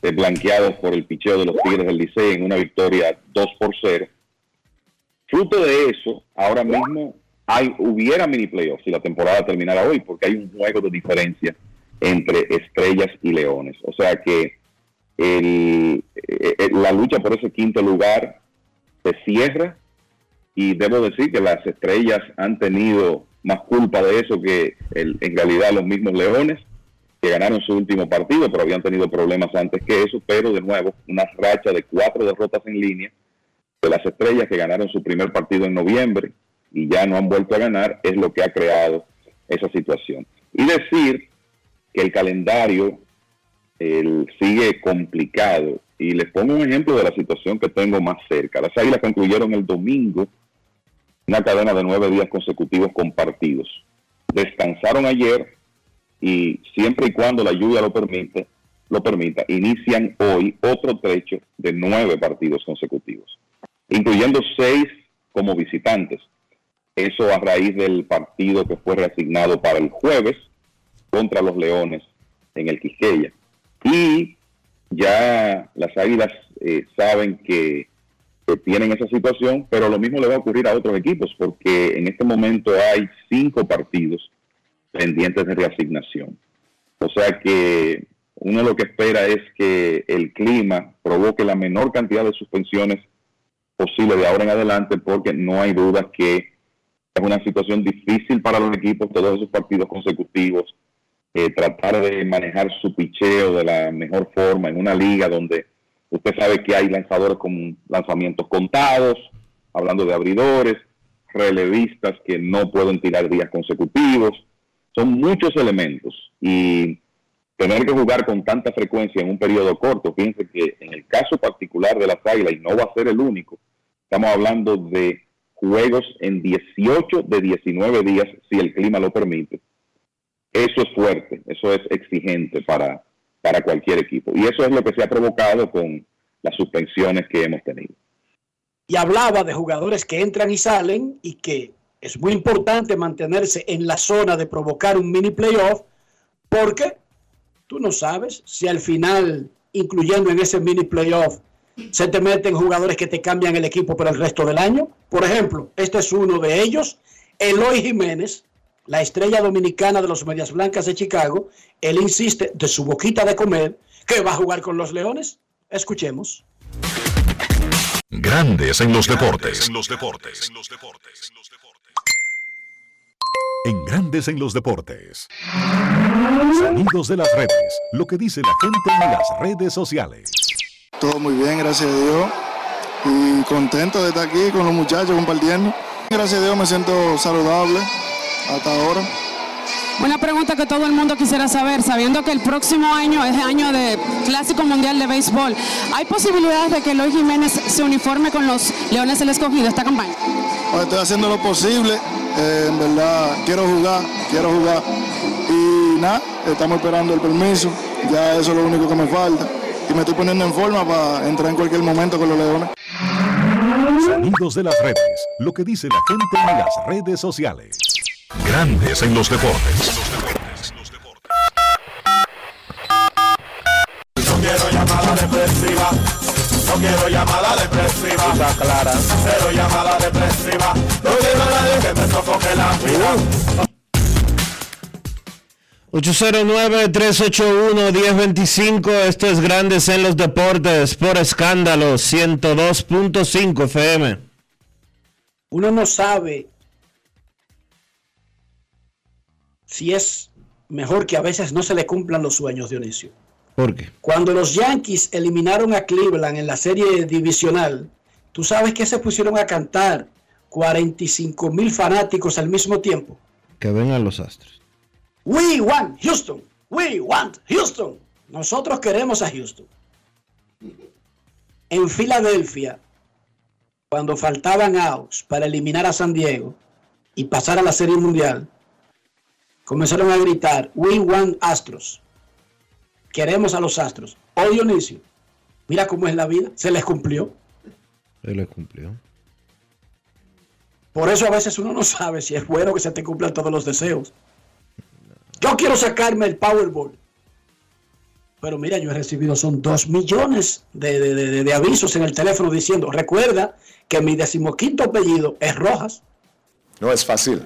blanqueados por el picheo de los Tigres del Licey en una victoria 2 por 0. Fruto de eso, ahora mismo hay, hubiera mini playoffs si la temporada terminara hoy, porque hay un juego de diferencia entre estrellas y leones. O sea que el, eh, eh, la lucha por ese quinto lugar se cierra y debo decir que las estrellas han tenido más culpa de eso que en realidad los mismos leones que ganaron su último partido, pero habían tenido problemas antes que eso, pero de nuevo, una racha de cuatro derrotas en línea de las estrellas que ganaron su primer partido en noviembre y ya no han vuelto a ganar, es lo que ha creado esa situación. Y decir que el calendario sigue complicado. Y les pongo un ejemplo de la situación que tengo más cerca. Las Águilas concluyeron el domingo una cadena de nueve días consecutivos con partidos. Descansaron ayer y siempre y cuando la lluvia lo permite, lo permita, inician hoy otro trecho de nueve partidos consecutivos, incluyendo seis como visitantes. Eso a raíz del partido que fue reasignado para el jueves contra los Leones en el Quisqueya. Y ya las Águilas eh, saben que que tienen esa situación, pero lo mismo le va a ocurrir a otros equipos, porque en este momento hay cinco partidos pendientes de reasignación. O sea que uno lo que espera es que el clima provoque la menor cantidad de suspensiones posible de ahora en adelante, porque no hay duda que es una situación difícil para los equipos, todos esos partidos consecutivos, eh, tratar de manejar su picheo de la mejor forma en una liga donde usted sabe que hay lanzadores con lanzamientos contados, hablando de abridores, relevistas que no pueden tirar días consecutivos, son muchos elementos y tener que jugar con tanta frecuencia en un periodo corto, fíjense que en el caso particular de las águilas, y no va a ser el único, estamos hablando de juegos en 18 de 19 días, si el clima lo permite. Eso es fuerte, eso es exigente para, para cualquier equipo. Y eso es lo que se ha provocado con las suspensiones que hemos tenido. Y hablaba de jugadores que entran y salen y que es muy importante mantenerse en la zona de provocar un mini playoff porque tú no sabes si al final, incluyendo en ese mini playoff, se te meten jugadores que te cambian el equipo para el resto del año. Por ejemplo, este es uno de ellos, Eloy Jiménez, la estrella dominicana de los Medias Blancas de Chicago. Él insiste de su boquita de comer que va a jugar con los Leones. Escuchemos. Grandes en los deportes. En los deportes. En Grandes en los deportes. Sonidos de las redes. Lo que dice la gente en las redes sociales. Todo muy bien, gracias a Dios. Y contento de estar aquí con los muchachos compartiendo. Gracias a Dios me siento saludable hasta ahora. Una pregunta que todo el mundo quisiera saber, sabiendo que el próximo año es año de Clásico Mundial de Béisbol, ¿hay posibilidades de que Eloy Jiménez se uniforme con los Leones del Escogido esta campaña? Pues estoy haciendo lo posible, eh, en verdad quiero jugar, quiero jugar. Y nada, estamos esperando el permiso, ya eso es lo único que me falta. Y me estoy poniendo en forma para entrar en cualquier momento con los Leones. Sonidos de las redes, lo que dice la gente en las redes sociales. Grandes en los deportes. No quiero llamada depresiva. No quiero llamada depresiva. Está clara. Cero llamada depresiva. No quiero a nadie que me sofoque la vida. 809-381-1025, esto es Grandes en los Deportes por escándalo 102.5 FM. Uno no sabe si es mejor que a veces no se le cumplan los sueños, Dionisio. ¿Por qué? Cuando los Yankees eliminaron a Cleveland en la serie divisional, tú sabes que se pusieron a cantar 45 mil fanáticos al mismo tiempo. Que vengan los astros. We want Houston. We want Houston. Nosotros queremos a Houston. En Filadelfia, cuando faltaban outs para eliminar a San Diego y pasar a la Serie Mundial, comenzaron a gritar, We want Astros. Queremos a los Astros. Oh Dionisio, mira cómo es la vida. Se les cumplió. Se les cumplió. Por eso a veces uno no sabe si es bueno que se te cumplan todos los deseos. Yo quiero sacarme el Powerball. Pero mira, yo he recibido, son dos millones de, de- de- de avisos en el teléfono diciendo, recuerda que mi decimoquinto apellido es Rojas. No es fácil.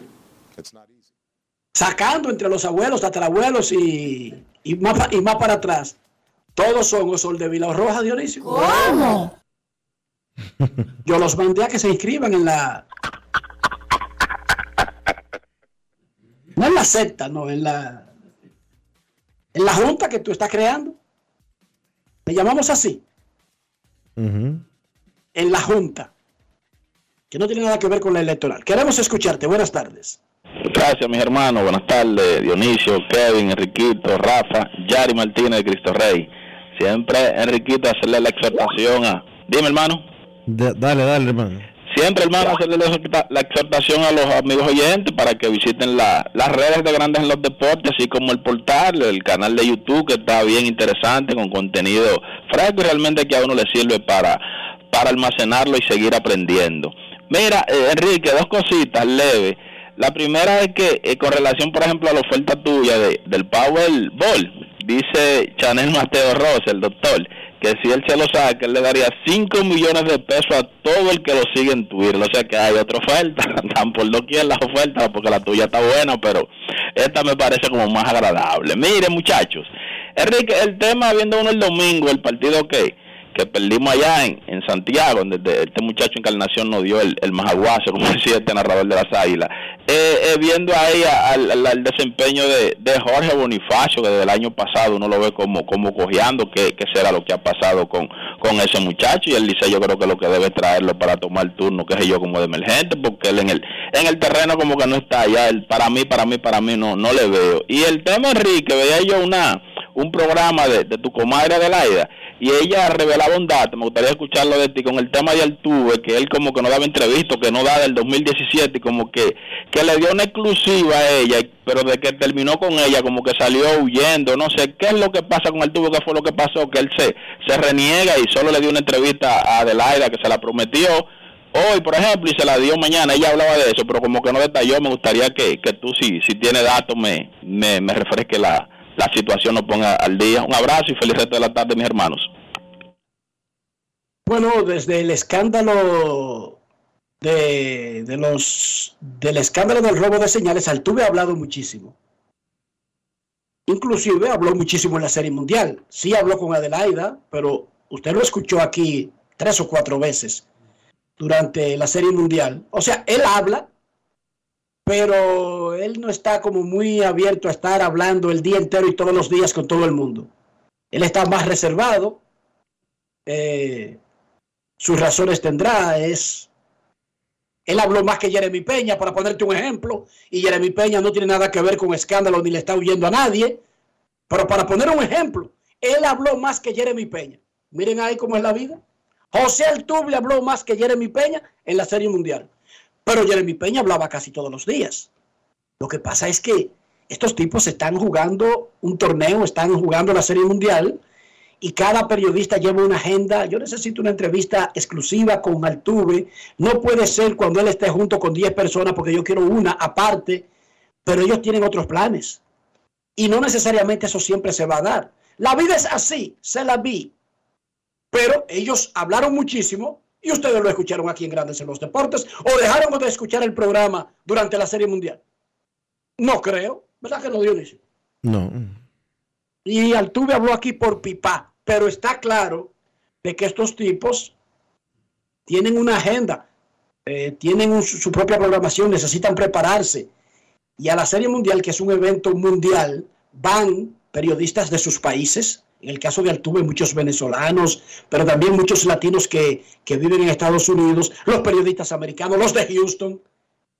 Sacando entre los abuelos, tatarabuelos y, y, más, y más para atrás. Todos son o Sol de Vila o Rojas, Dionisio. ¿Cómo? Yo los mandé a que se inscriban en la... No en la secta, no, en la... En la junta que tú estás creando. Le llamamos así, en la junta. Que no tiene nada que ver con la electoral. Queremos escucharte. Buenas tardes. Gracias, mis hermanos. Buenas tardes, Dionisio, Kevin, Enriquito, Rafa, Yari Martínez de Cristo Rey. Siempre, Enriquito, hacerle la exhortación a... Dime, hermano. Da- dale, dale, hermano. Siempre, hermano, hacerle la, exhorta- la exhortación a los amigos oyentes para que visiten la- las redes de Grandes en los Deportes, así como el portal, el canal de YouTube, que está bien interesante, con contenido fresco y realmente que a uno le sirve para, para almacenarlo y seguir aprendiendo. Mira, eh, Enrique, dos cositas leves. La primera es que eh, con relación, por ejemplo, a la oferta tuya de, del Powerball, dice Chanel Mateo Rosa, el doctor, que si él se lo saca, él le daría 5 millones de pesos a todo el que lo sigue en Twitter. O sea que hay otra oferta, *laughs* dan por doquier las ofertas, porque la tuya está buena, pero esta me parece como más agradable. Miren, muchachos, Enrique, el tema, viendo uno el domingo, el partido que que perdimos allá en, en Santiago, donde este muchacho Encarnación nos dio el, el majaguazo, *laughs* como decía este narrador de las águilas, eh, eh, viendo ahí al, desempeño de, Jorge Bonifacio, que desde el año pasado uno lo ve como, como cojeando, que, será lo que ha pasado con, con ese muchacho, y él dice yo creo que lo que debe traerlo para tomar turno, que sé yo, como de emergente, porque él en el, en el terreno como que no está allá, él, para mí, para mí, para mí no, no le veo. Y el tema Enrique, veía yo una un programa de, de tu comadre Adelaida y ella revelaba un dato, me gustaría escucharlo de ti con el tema de Altuve, que él como que no daba entrevista, que no da del 2017, como que, que le dio una exclusiva a ella, pero de que terminó con ella, como que salió huyendo, no sé, ¿qué es lo que pasa con Altuve? ¿Qué fue lo que pasó? Que él se, se reniega y solo le dio una entrevista a Adelaida que se la prometió hoy, por ejemplo, y se la dio mañana, ella hablaba de eso, pero como que no detalló, me gustaría que, que tú, si, si tienes datos, me, me, me refresque la, la situación nos ponga al día. Un abrazo y feliz resto de la tarde, mis hermanos. Bueno, desde el escándalo de, de los del escándalo del robo de señales, Altuve ha hablado muchísimo. Inclusive habló muchísimo en la Serie Mundial. Sí habló con Adelaida, pero usted lo escuchó aquí tres o cuatro veces durante la Serie Mundial. O sea, él habla, pero él no está como muy abierto a estar hablando el día entero y todos los días con todo el mundo. Él está más reservado. Eh, sus razones tendrá. Es, él habló más que Jeremy Peña, para ponerte un ejemplo, y Jeremy Peña no tiene nada que ver con escándalo ni le está huyendo a nadie. Pero para poner un ejemplo, él habló más que Jeremy Peña. Miren ahí cómo es la vida. José Altuve habló más que Jeremy Peña en la Serie Mundial. Pero Jeremy Peña hablaba casi todos los días. Lo que pasa es que estos tipos están jugando un torneo, están jugando la Serie Mundial y cada periodista lleva una agenda. Yo necesito una entrevista exclusiva con Altuve. No puede ser cuando él esté junto con 10 personas porque yo quiero una aparte, pero ellos tienen otros planes. Y no necesariamente eso siempre se va a dar. La vida es así, se la vi. Pero ellos hablaron muchísimo y ustedes lo escucharon aquí en Grandes en los Deportes o dejaron de escuchar el programa durante la Serie Mundial. No creo, ¿verdad que no, Dionisio? No. Y Altuve habló aquí por pipa, pero está claro de que estos tipos tienen una agenda, eh, tienen su propia programación, necesitan prepararse. Y a la Serie Mundial, que es un evento mundial, van periodistas de sus países, en el caso de Altuve, muchos venezolanos, pero también muchos latinos que, viven en Estados Unidos, los periodistas americanos, los de Houston,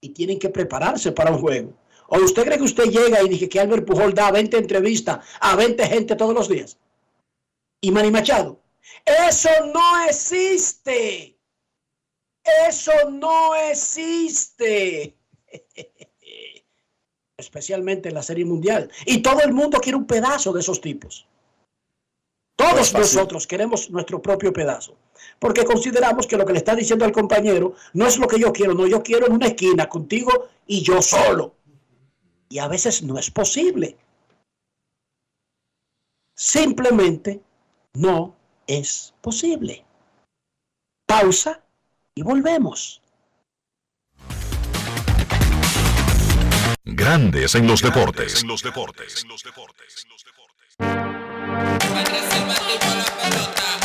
y tienen que prepararse para un juego. ¿O usted cree que usted llega y dice que Albert Pujol da 20 entrevistas a 20 gente todos los días? ¿Y Manny Machado? Eso no existe. Eso no existe. *laughs* Especialmente en la Serie Mundial. Y todo el mundo quiere un pedazo de esos tipos. Todos nosotros queremos nuestro propio pedazo, porque consideramos que lo que le está diciendo al compañero no es lo que yo quiero, no, yo quiero en una esquina contigo y yo solo. Y a veces no es posible. Simplemente no es posible. Pausa y volvemos. Grandes en los deportes. En los deportes. Va a la pelota,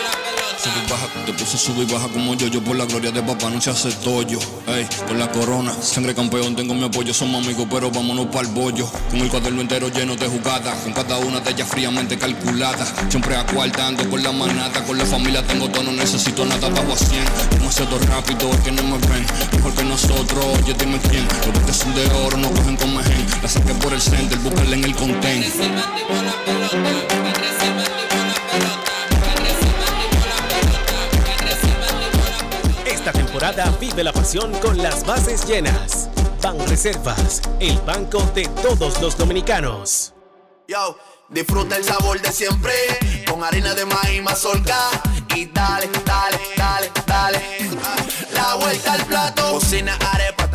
la pelota. Te puse sube y baja como yo, yo por la gloria de papá no se hace tollo. Ey, con la corona, sangre campeón, tengo mi apoyo, somos amigos, pero vámonos para el bollo. Con el cuaderno entero lleno de jugadas, con cada una de ellas fríamente calculada. Siempre acuartando con la manata, con la familia tengo todo, no necesito nada, bajo a 100. Demasiado rápido, que no me ven, mejor que nosotros, oye dime quién. Los que son de oro no cogen con mejen, la saqué por el center, búscala en el content. Vive la pasión con las bases llenas. Ban Reservas, el banco de todos los dominicanos. Yo, disfruta el sabor de siempre con harina de maíz mazorca y dale, dale, dale, dale. La vuelta al plato, cocina arepa,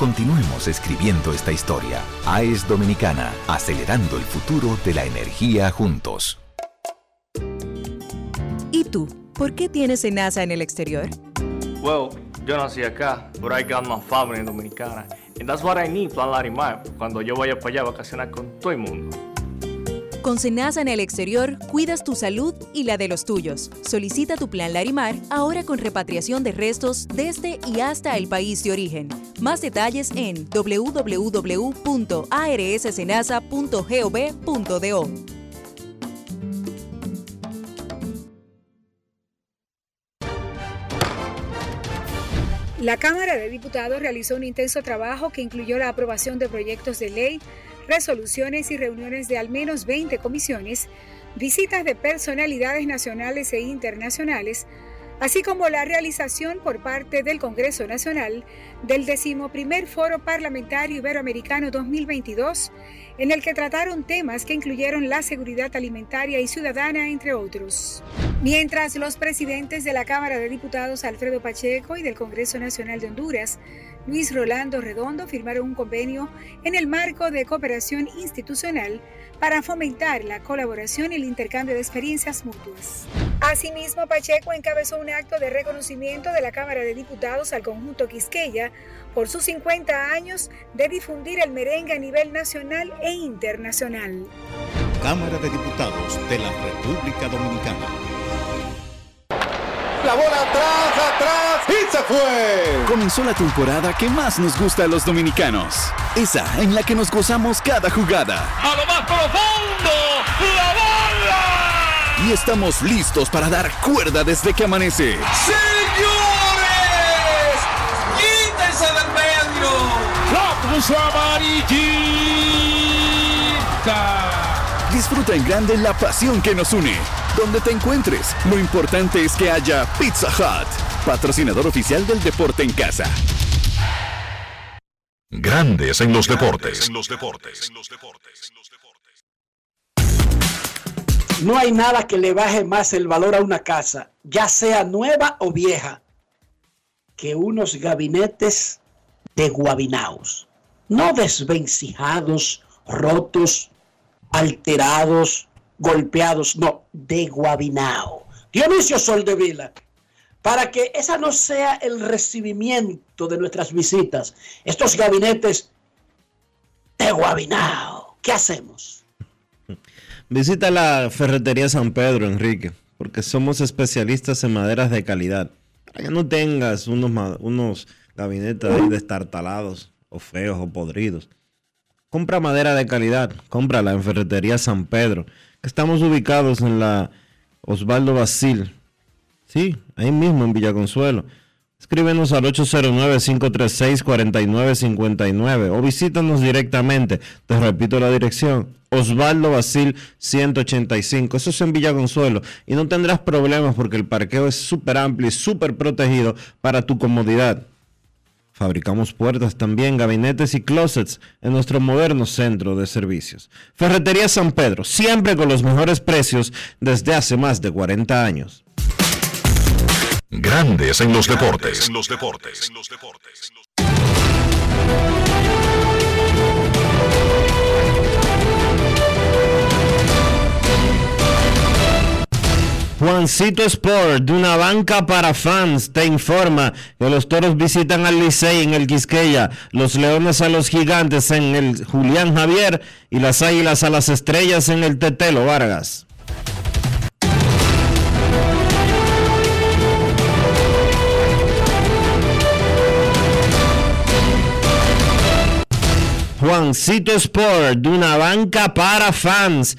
Continuemos escribiendo esta historia. AES Dominicana, acelerando el futuro de la energía juntos. ¿Y tú? ¿Por qué tienes NASA en el exterior? Well, yo nací acá, but I got my family dominicana. And that's what I need, Plan Larimar, cuando yo vaya para allá a vacacionar con todo el mundo. Con Senasa en el exterior, cuidas tu salud y la de los tuyos. Solicita tu plan Larimar ahora con repatriación de restos desde y hasta el país de origen. Más detalles en www.arssenasa.gov.do. La Cámara de Diputados realizó un intenso trabajo que incluyó la aprobación de proyectos de ley resoluciones y reuniones de al menos 20 comisiones, visitas de personalidades nacionales e internacionales, así como la realización por parte del Congreso Nacional del decimoprimer Foro Parlamentario Iberoamericano 2022, en el que trataron temas que incluyeron la seguridad alimentaria y ciudadana, entre otros. Mientras los presidentes de la Cámara de Diputados Alfredo Pacheco y del Congreso Nacional de Honduras Luis Rolando Redondo firmaron un convenio en el marco de cooperación institucional para fomentar la colaboración y el intercambio de experiencias mutuas. Asimismo, Pacheco encabezó un acto de reconocimiento de la Cámara de Diputados al conjunto Quisqueya por sus 50 años de difundir el merengue a nivel nacional e internacional. Cámara de Diputados de la República Dominicana. La bola atrás, atrás y se fue. Comenzó la temporada que más nos gusta a los dominicanos. Esa en la que nos gozamos cada jugada. A lo más profundo, la bola. Y estamos listos para dar cuerda desde que amanece. ¡Señores! ¡La cruz amarillita! Disfruta en grande la pasión que nos une. Donde te encuentres, lo importante es que haya Pizza Hut, patrocinador oficial del deporte en casa. Grandes en los deportes. En los deportes. No hay nada que le baje más el valor a una casa, ya sea nueva o vieja, que unos gabinetes de guabinaos. No desvencijados, rotos, alterados, golpeados, no, de Guabinao. Dionisio Soldevila, para que esa no sea el recibimiento de nuestras visitas, estos gabinetes de Guabinao, ¿qué hacemos? Visita la ferretería San Pedro, Enrique, porque somos especialistas en maderas de calidad. Para que no tengas unos, unos gabinetes destartalados o feos o podridos. Compra madera de calidad, cómprala en Ferretería San Pedro. Estamos ubicados en la Osvaldo Basil. Sí, ahí mismo en Villaconsuelo. Escríbenos al 809-536-4959 o visítanos directamente. Te repito la dirección. Osvaldo Basil 185. Eso es en Villaconsuelo. Y no tendrás problemas porque el parqueo es súper amplio y súper protegido para tu comodidad. Fabricamos puertas también, gabinetes y closets en nuestro moderno centro de servicios. Ferretería San Pedro, siempre con los mejores precios desde hace más de 40 años. Grandes en los deportes. En los deportes. Juancito Sport, de una banca para fans, te informa que los toros visitan al Licey en el Quisqueya, los leones a los gigantes en el Julián Javier y las águilas a las estrellas en el Tetelo Vargas. Juancito Sport, de una banca para fans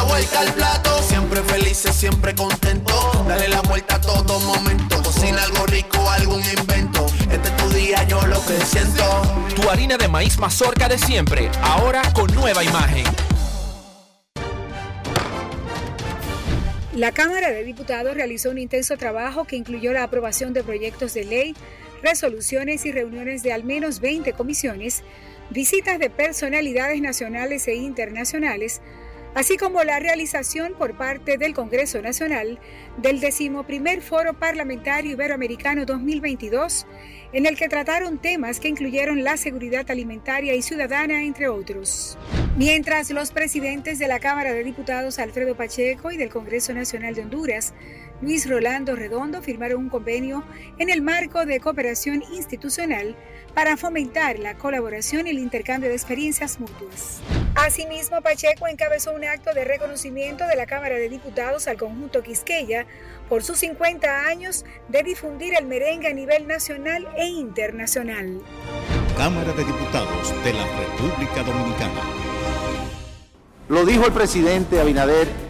La vuelta al plato, siempre felices, siempre contento. Dale la vuelta a todo momento, cocina algo rico algún invento. Este es tu día, yo lo que siento. Tu harina de maíz mazorca de siempre, ahora con nueva imagen. La Cámara de Diputados realizó un intenso trabajo que incluyó la aprobación de proyectos de ley, resoluciones y reuniones de al menos 20 comisiones, visitas de personalidades nacionales e internacionales, así como la realización por parte del Congreso Nacional del decimoprimer Foro Parlamentario Iberoamericano 2022, en el que trataron temas que incluyeron la seguridad alimentaria y ciudadana, entre otros. Mientras los presidentes de la Cámara de Diputados Alfredo Pacheco y del Congreso Nacional de Honduras Luis Rolando Redondo firmaron un convenio en el marco de cooperación institucional para fomentar la colaboración y el intercambio de experiencias mutuas. Asimismo, Pacheco encabezó un acto de reconocimiento de la Cámara de Diputados al conjunto Quisqueya por sus 50 años de difundir el merengue a nivel nacional e internacional. Cámara de Diputados de la República Dominicana. Lo dijo el presidente Abinader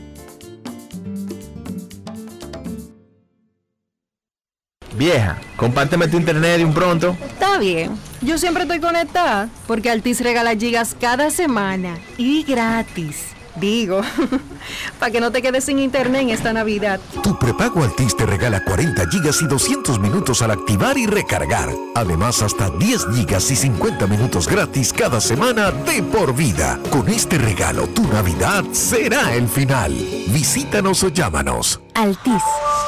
Vieja, compárteme tu internet de un pronto. Está bien. Yo siempre estoy conectada porque Altis regala gigas cada semana y gratis. Digo, *laughs* para que no te quedes sin internet en esta Navidad. Tu prepago Altis te regala 40 gigas y 200 minutos al activar y recargar. Además, hasta 10 gigas y 50 minutos gratis cada semana de por vida. Con este regalo, tu Navidad será el final. Visítanos o llámanos. Altis,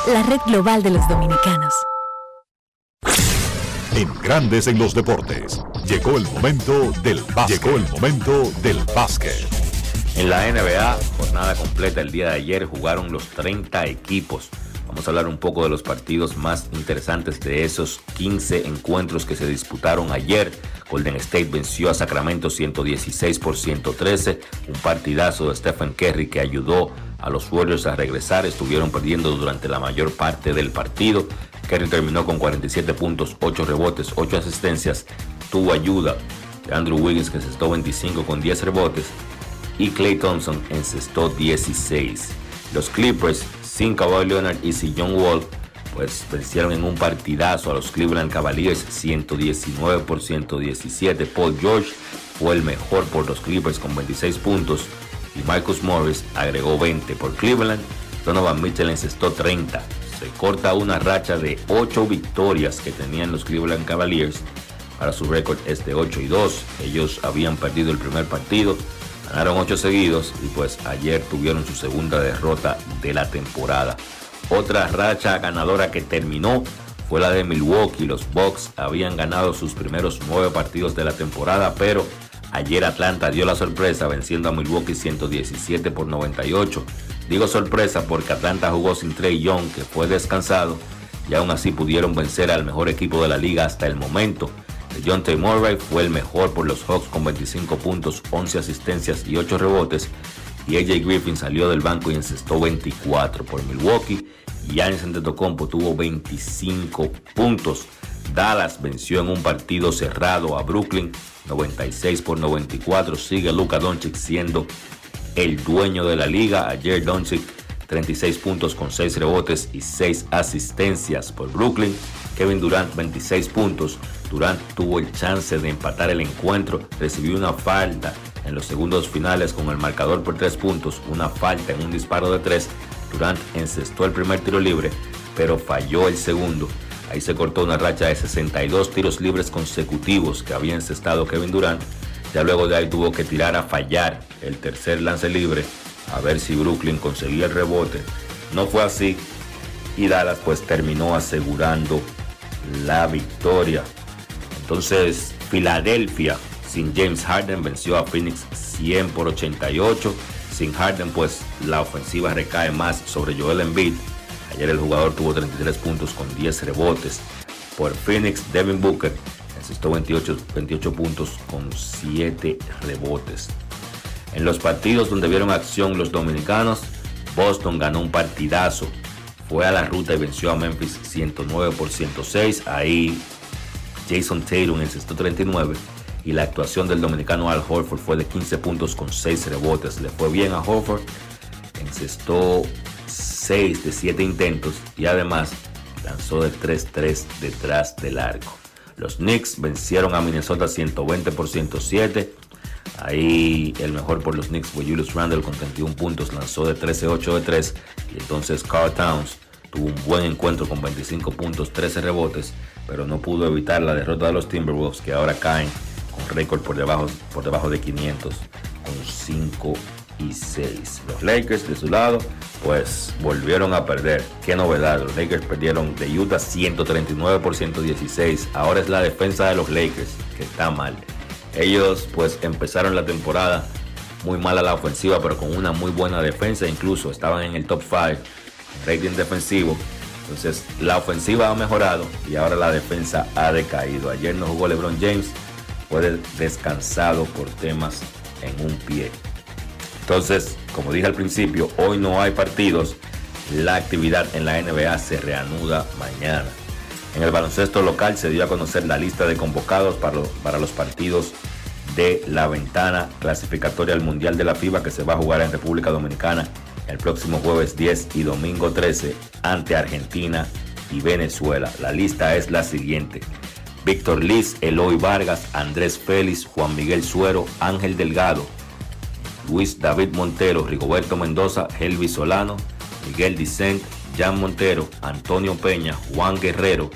la red global de los dominicanos. En Grandes en los Deportes. Llegó el momento del básquet. Llegó el momento del básquet. En la NBA, jornada completa el día de ayer, jugaron los 30 equipos. Vamos a hablar un poco de los partidos más interesantes de esos 15 encuentros que se disputaron ayer. Golden State venció a Sacramento 116 por 113, un partidazo de Stephen Curry que ayudó a los Warriors a regresar. Estuvieron perdiendo durante la mayor parte del partido. Curry terminó con 47 puntos, 8 rebotes, 8 asistencias. Tuvo ayuda de Andrew Wiggins que encestó 25 con 10 rebotes y Clay Thompson encestó 16. Los Clippers sin Kawhi Leonard y sin John Wall pues vencieron en un partidazo a los Cleveland Cavaliers 119 por 117. Paul George fue el mejor por los Clippers con 26 puntos y Marcus Morris agregó 20 por Cleveland. Donovan Mitchell encestó 30. Corta una racha de 8 victorias que tenían los Cleveland Cavaliers. Para su récord es de 8 y 2. Ellos habían perdido el primer partido, ganaron 8 seguidos y pues ayer tuvieron su segunda derrota de la temporada. Otra racha ganadora que terminó fue la de Milwaukee. Los Bucks habían ganado sus primeros 9 partidos de la temporada, pero ayer Atlanta dio la sorpresa venciendo a Milwaukee 117 por 98. Digo sorpresa porque Atlanta jugó sin Trey Young, que fue descansado, y aún así pudieron vencer al mejor equipo de la liga hasta el momento. John T. Murray fue el mejor por los Hawks con 25 puntos, 11 asistencias y 8 rebotes. Y AJ Griffin salió del banco y encestó 24 por Milwaukee. Y Antetokounmpo tuvo 25 puntos. Dallas venció en un partido cerrado a Brooklyn, 96 por 94. Sigue Luka Doncic siendo el dueño de la liga. Ayer Doncic 36 puntos con 6 rebotes y 6 asistencias por Brooklyn. Kevin Durant 26 puntos. Durant tuvo el chance de empatar el encuentro, recibió una falta en los segundos finales con el marcador por 3 puntos, una falta en un disparo de 3. Durant encestó el primer tiro libre, pero falló el segundo. Ahí se cortó una racha de 62 tiros libres consecutivos que había encestado Kevin Durant. Ya luego de ahí tuvo que tirar a fallar el tercer lance libre a ver si Brooklyn conseguía el rebote. No fue así y Dallas pues terminó asegurando la victoria. Entonces Filadelfia sin James Harden venció a Phoenix 100 por 88. Sin Harden pues la ofensiva recae más sobre Joel Embiid. Ayer el jugador tuvo 33 puntos con 10 rebotes. Por Phoenix, Devin Booker asistió 28, 28 puntos con 7 rebotes. En los partidos donde vieron acción los dominicanos, Boston ganó un partidazo. Fue a la ruta y venció a Memphis 109 por 106. Ahí Jason Taylor encestó 39 y la actuación del dominicano Al Horford fue de 15 puntos con 6 rebotes. Le fue bien a Horford, encestó 6 de 7 intentos y además lanzó de 3-3 detrás del arco. Los Knicks vencieron a Minnesota 120 por 107. Ahí el mejor por los Knicks fue Julius Randle con 31 puntos, lanzó de 13-8 de 3 y entonces Carl Towns tuvo un buen encuentro con 25 puntos, 13 rebotes, pero no pudo evitar la derrota de los Timberwolves que ahora caen con récord por debajo, por debajo de 500 con 5 y 6. Los Lakers de su lado pues volvieron a perder. Qué novedad, los Lakers perdieron de Utah 139 por 116. Ahora es la defensa de los Lakers que está mal. Ellos pues empezaron la temporada muy mal a la ofensiva, pero con una muy buena defensa. Incluso estaban en el top 5 rating defensivo. Entonces la ofensiva ha mejorado y ahora la defensa ha decaído. Ayer no jugó LeBron James, fue descansado por temas en un pie. Entonces, como dije al principio, hoy no hay partidos. La actividad en la NBA se reanuda mañana. En el baloncesto local se dio a conocer la lista de convocados para los, partidos de la ventana clasificatoria al Mundial de la FIBA que se va a jugar en República Dominicana el próximo jueves 10 y domingo 13 ante Argentina y Venezuela. La lista es la siguiente. Víctor Liz, Eloy Vargas, Andrés Félix, Juan Miguel Suero, Ángel Delgado, Luis David Montero, Rigoberto Mendoza, Helvi Solano, Miguel Dicent, Jan Montero, Antonio Peña, Juan Guerrero,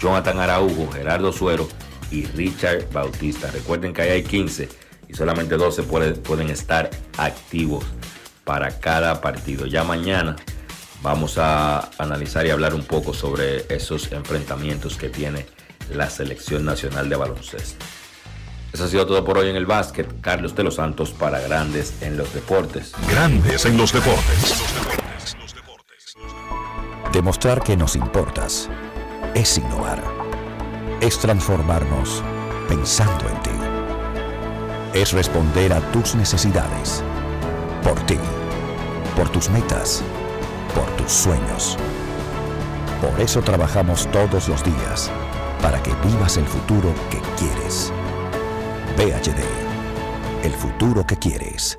Jonathan Araujo, Gerardo Suero y Richard Bautista. Recuerden que ahí hay 15 y solamente 12 pueden estar activos para cada partido. Ya mañana vamos a analizar y hablar un poco sobre esos enfrentamientos que tiene la selección nacional de baloncesto. Eso ha sido todo por hoy en el básquet. Carlos de los Santos para Grandes en los Deportes. Grandes en los Deportes. Demostrar que nos importas es innovar. Es transformarnos pensando en ti. Es responder a tus necesidades. Por ti. Por tus metas. Por tus sueños. Por eso trabajamos todos los días. Para que vivas el futuro que quieres. PHD, el futuro que quieres.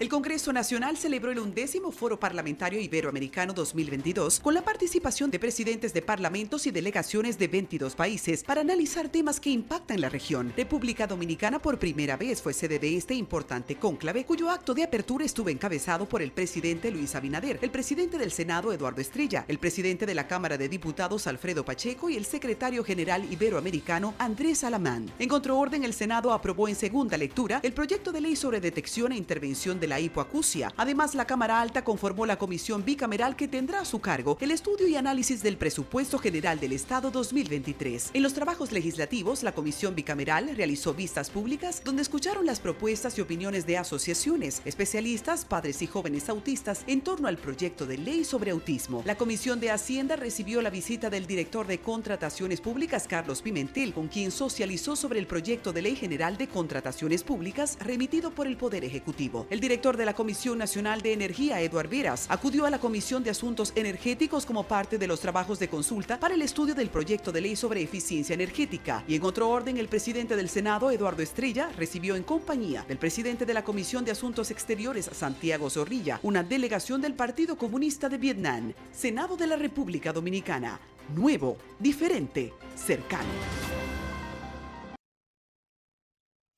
El Congreso Nacional celebró el undécimo Foro Parlamentario Iberoamericano 2022 con la participación de presidentes de parlamentos y delegaciones de 22 países para analizar temas que impactan la región. República Dominicana por primera vez fue sede de este importante cónclave, cuyo acto de apertura estuvo encabezado por el presidente Luis Abinader, el presidente del Senado Eduardo Estrella, el presidente de la Cámara de Diputados Alfredo Pacheco y el secretario general iberoamericano Andrés Alamán. En contraorden, el Senado aprobó en segunda lectura el proyecto de ley sobre detección e intervención de la hipoacusia. Además, la Cámara Alta conformó la comisión bicameral que tendrá a su cargo el estudio y análisis del presupuesto general del Estado 2023. En los trabajos legislativos, la comisión bicameral realizó vistas públicas donde escucharon las propuestas y opiniones de asociaciones, especialistas, padres y jóvenes autistas en torno al proyecto de ley sobre autismo. La Comisión de Hacienda recibió la visita del director de Contrataciones Públicas, Carlos Pimentel, con quien socializó sobre el proyecto de ley general de contrataciones públicas remitido por el Poder Ejecutivo. El director de la Comisión Nacional de Energía, Eduard Veras, acudió a la Comisión de Asuntos Energéticos como parte de los trabajos de consulta para el estudio del proyecto de ley sobre eficiencia energética. Y en otro orden, el presidente del Senado, Eduardo Estrella, recibió en compañía del presidente de la Comisión de Asuntos Exteriores, Santiago Zorrilla, una delegación del Partido Comunista de Vietnam, Senado de la República Dominicana. Nuevo, diferente, cercano.